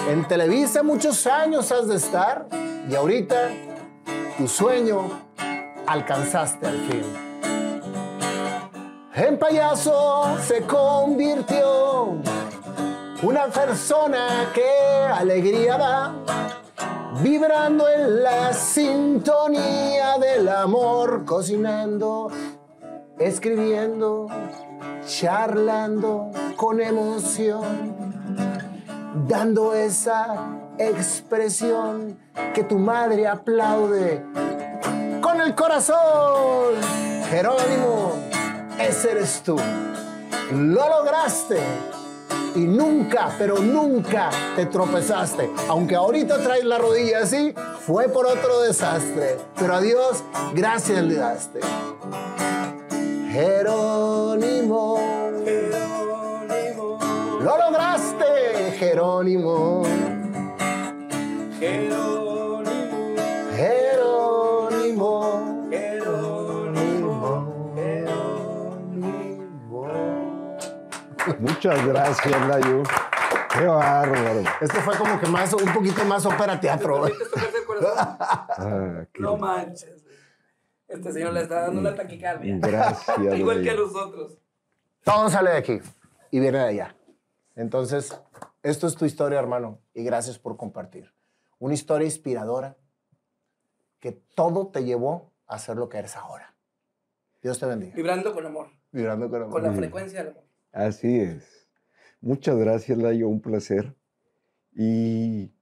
En Televisa muchos años has de estar y ahorita tu sueño alcanzaste al fin. En payaso se convirtió una persona que alegría da, vibrando en la sintonía del amor, cocinando, escribiendo, charlando con emoción, dando esa expresión que tu madre aplaude el corazón. Jerónimo, ese eres tú. Lo lograste y nunca, pero nunca te tropezaste. Aunque ahorita traes la rodilla así, fue por otro desastre. Pero a Dios, gracias le daste. Jerónimo. Lo lograste, Jerónimo. Jerónimo. Muchas gracias, Layo. Qué bárbaro. Esto fue como que más, un poquito más ópera teatro. ¿Te el corazón? Ah, No manches. güey. Este señor le está dando una taquicardia. Gracias, Igual que a Layo. los otros. Todo sale de aquí y viene de allá. Entonces, esto es tu historia, hermano, y gracias por compartir. Una historia inspiradora que todo te llevó a ser lo que eres ahora. Dios te bendiga. Vibrando con amor. Vibrando con Con amor. la frecuencia del amor. Así es. Muchas gracias, Layo. Un placer. Y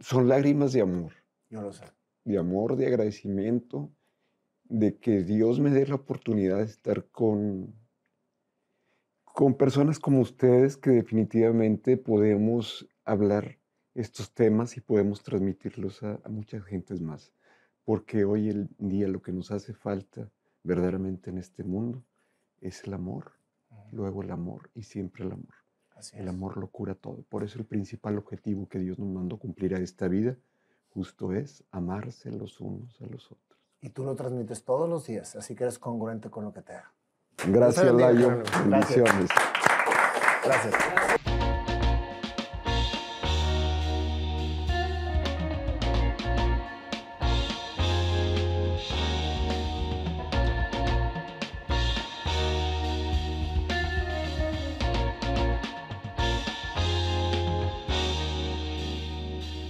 son lágrimas de amor, Yo lo sé. de amor, de agradecimiento, de que Dios me dé la oportunidad de estar con, con personas como ustedes que definitivamente podemos hablar estos temas y podemos transmitirlos a, a muchas gentes más. Porque hoy en día lo que nos hace falta verdaderamente en este mundo es el amor, luego el amor y siempre el amor. Así El es. amor lo cura todo. Por eso el principal objetivo que Dios nos mandó cumplir a esta vida justo es amarse los unos a los otros. Y tú lo transmites todos los días, así que eres congruente con lo que te da. Gracias, Layo. Gracias. Bendiciones. Gracias.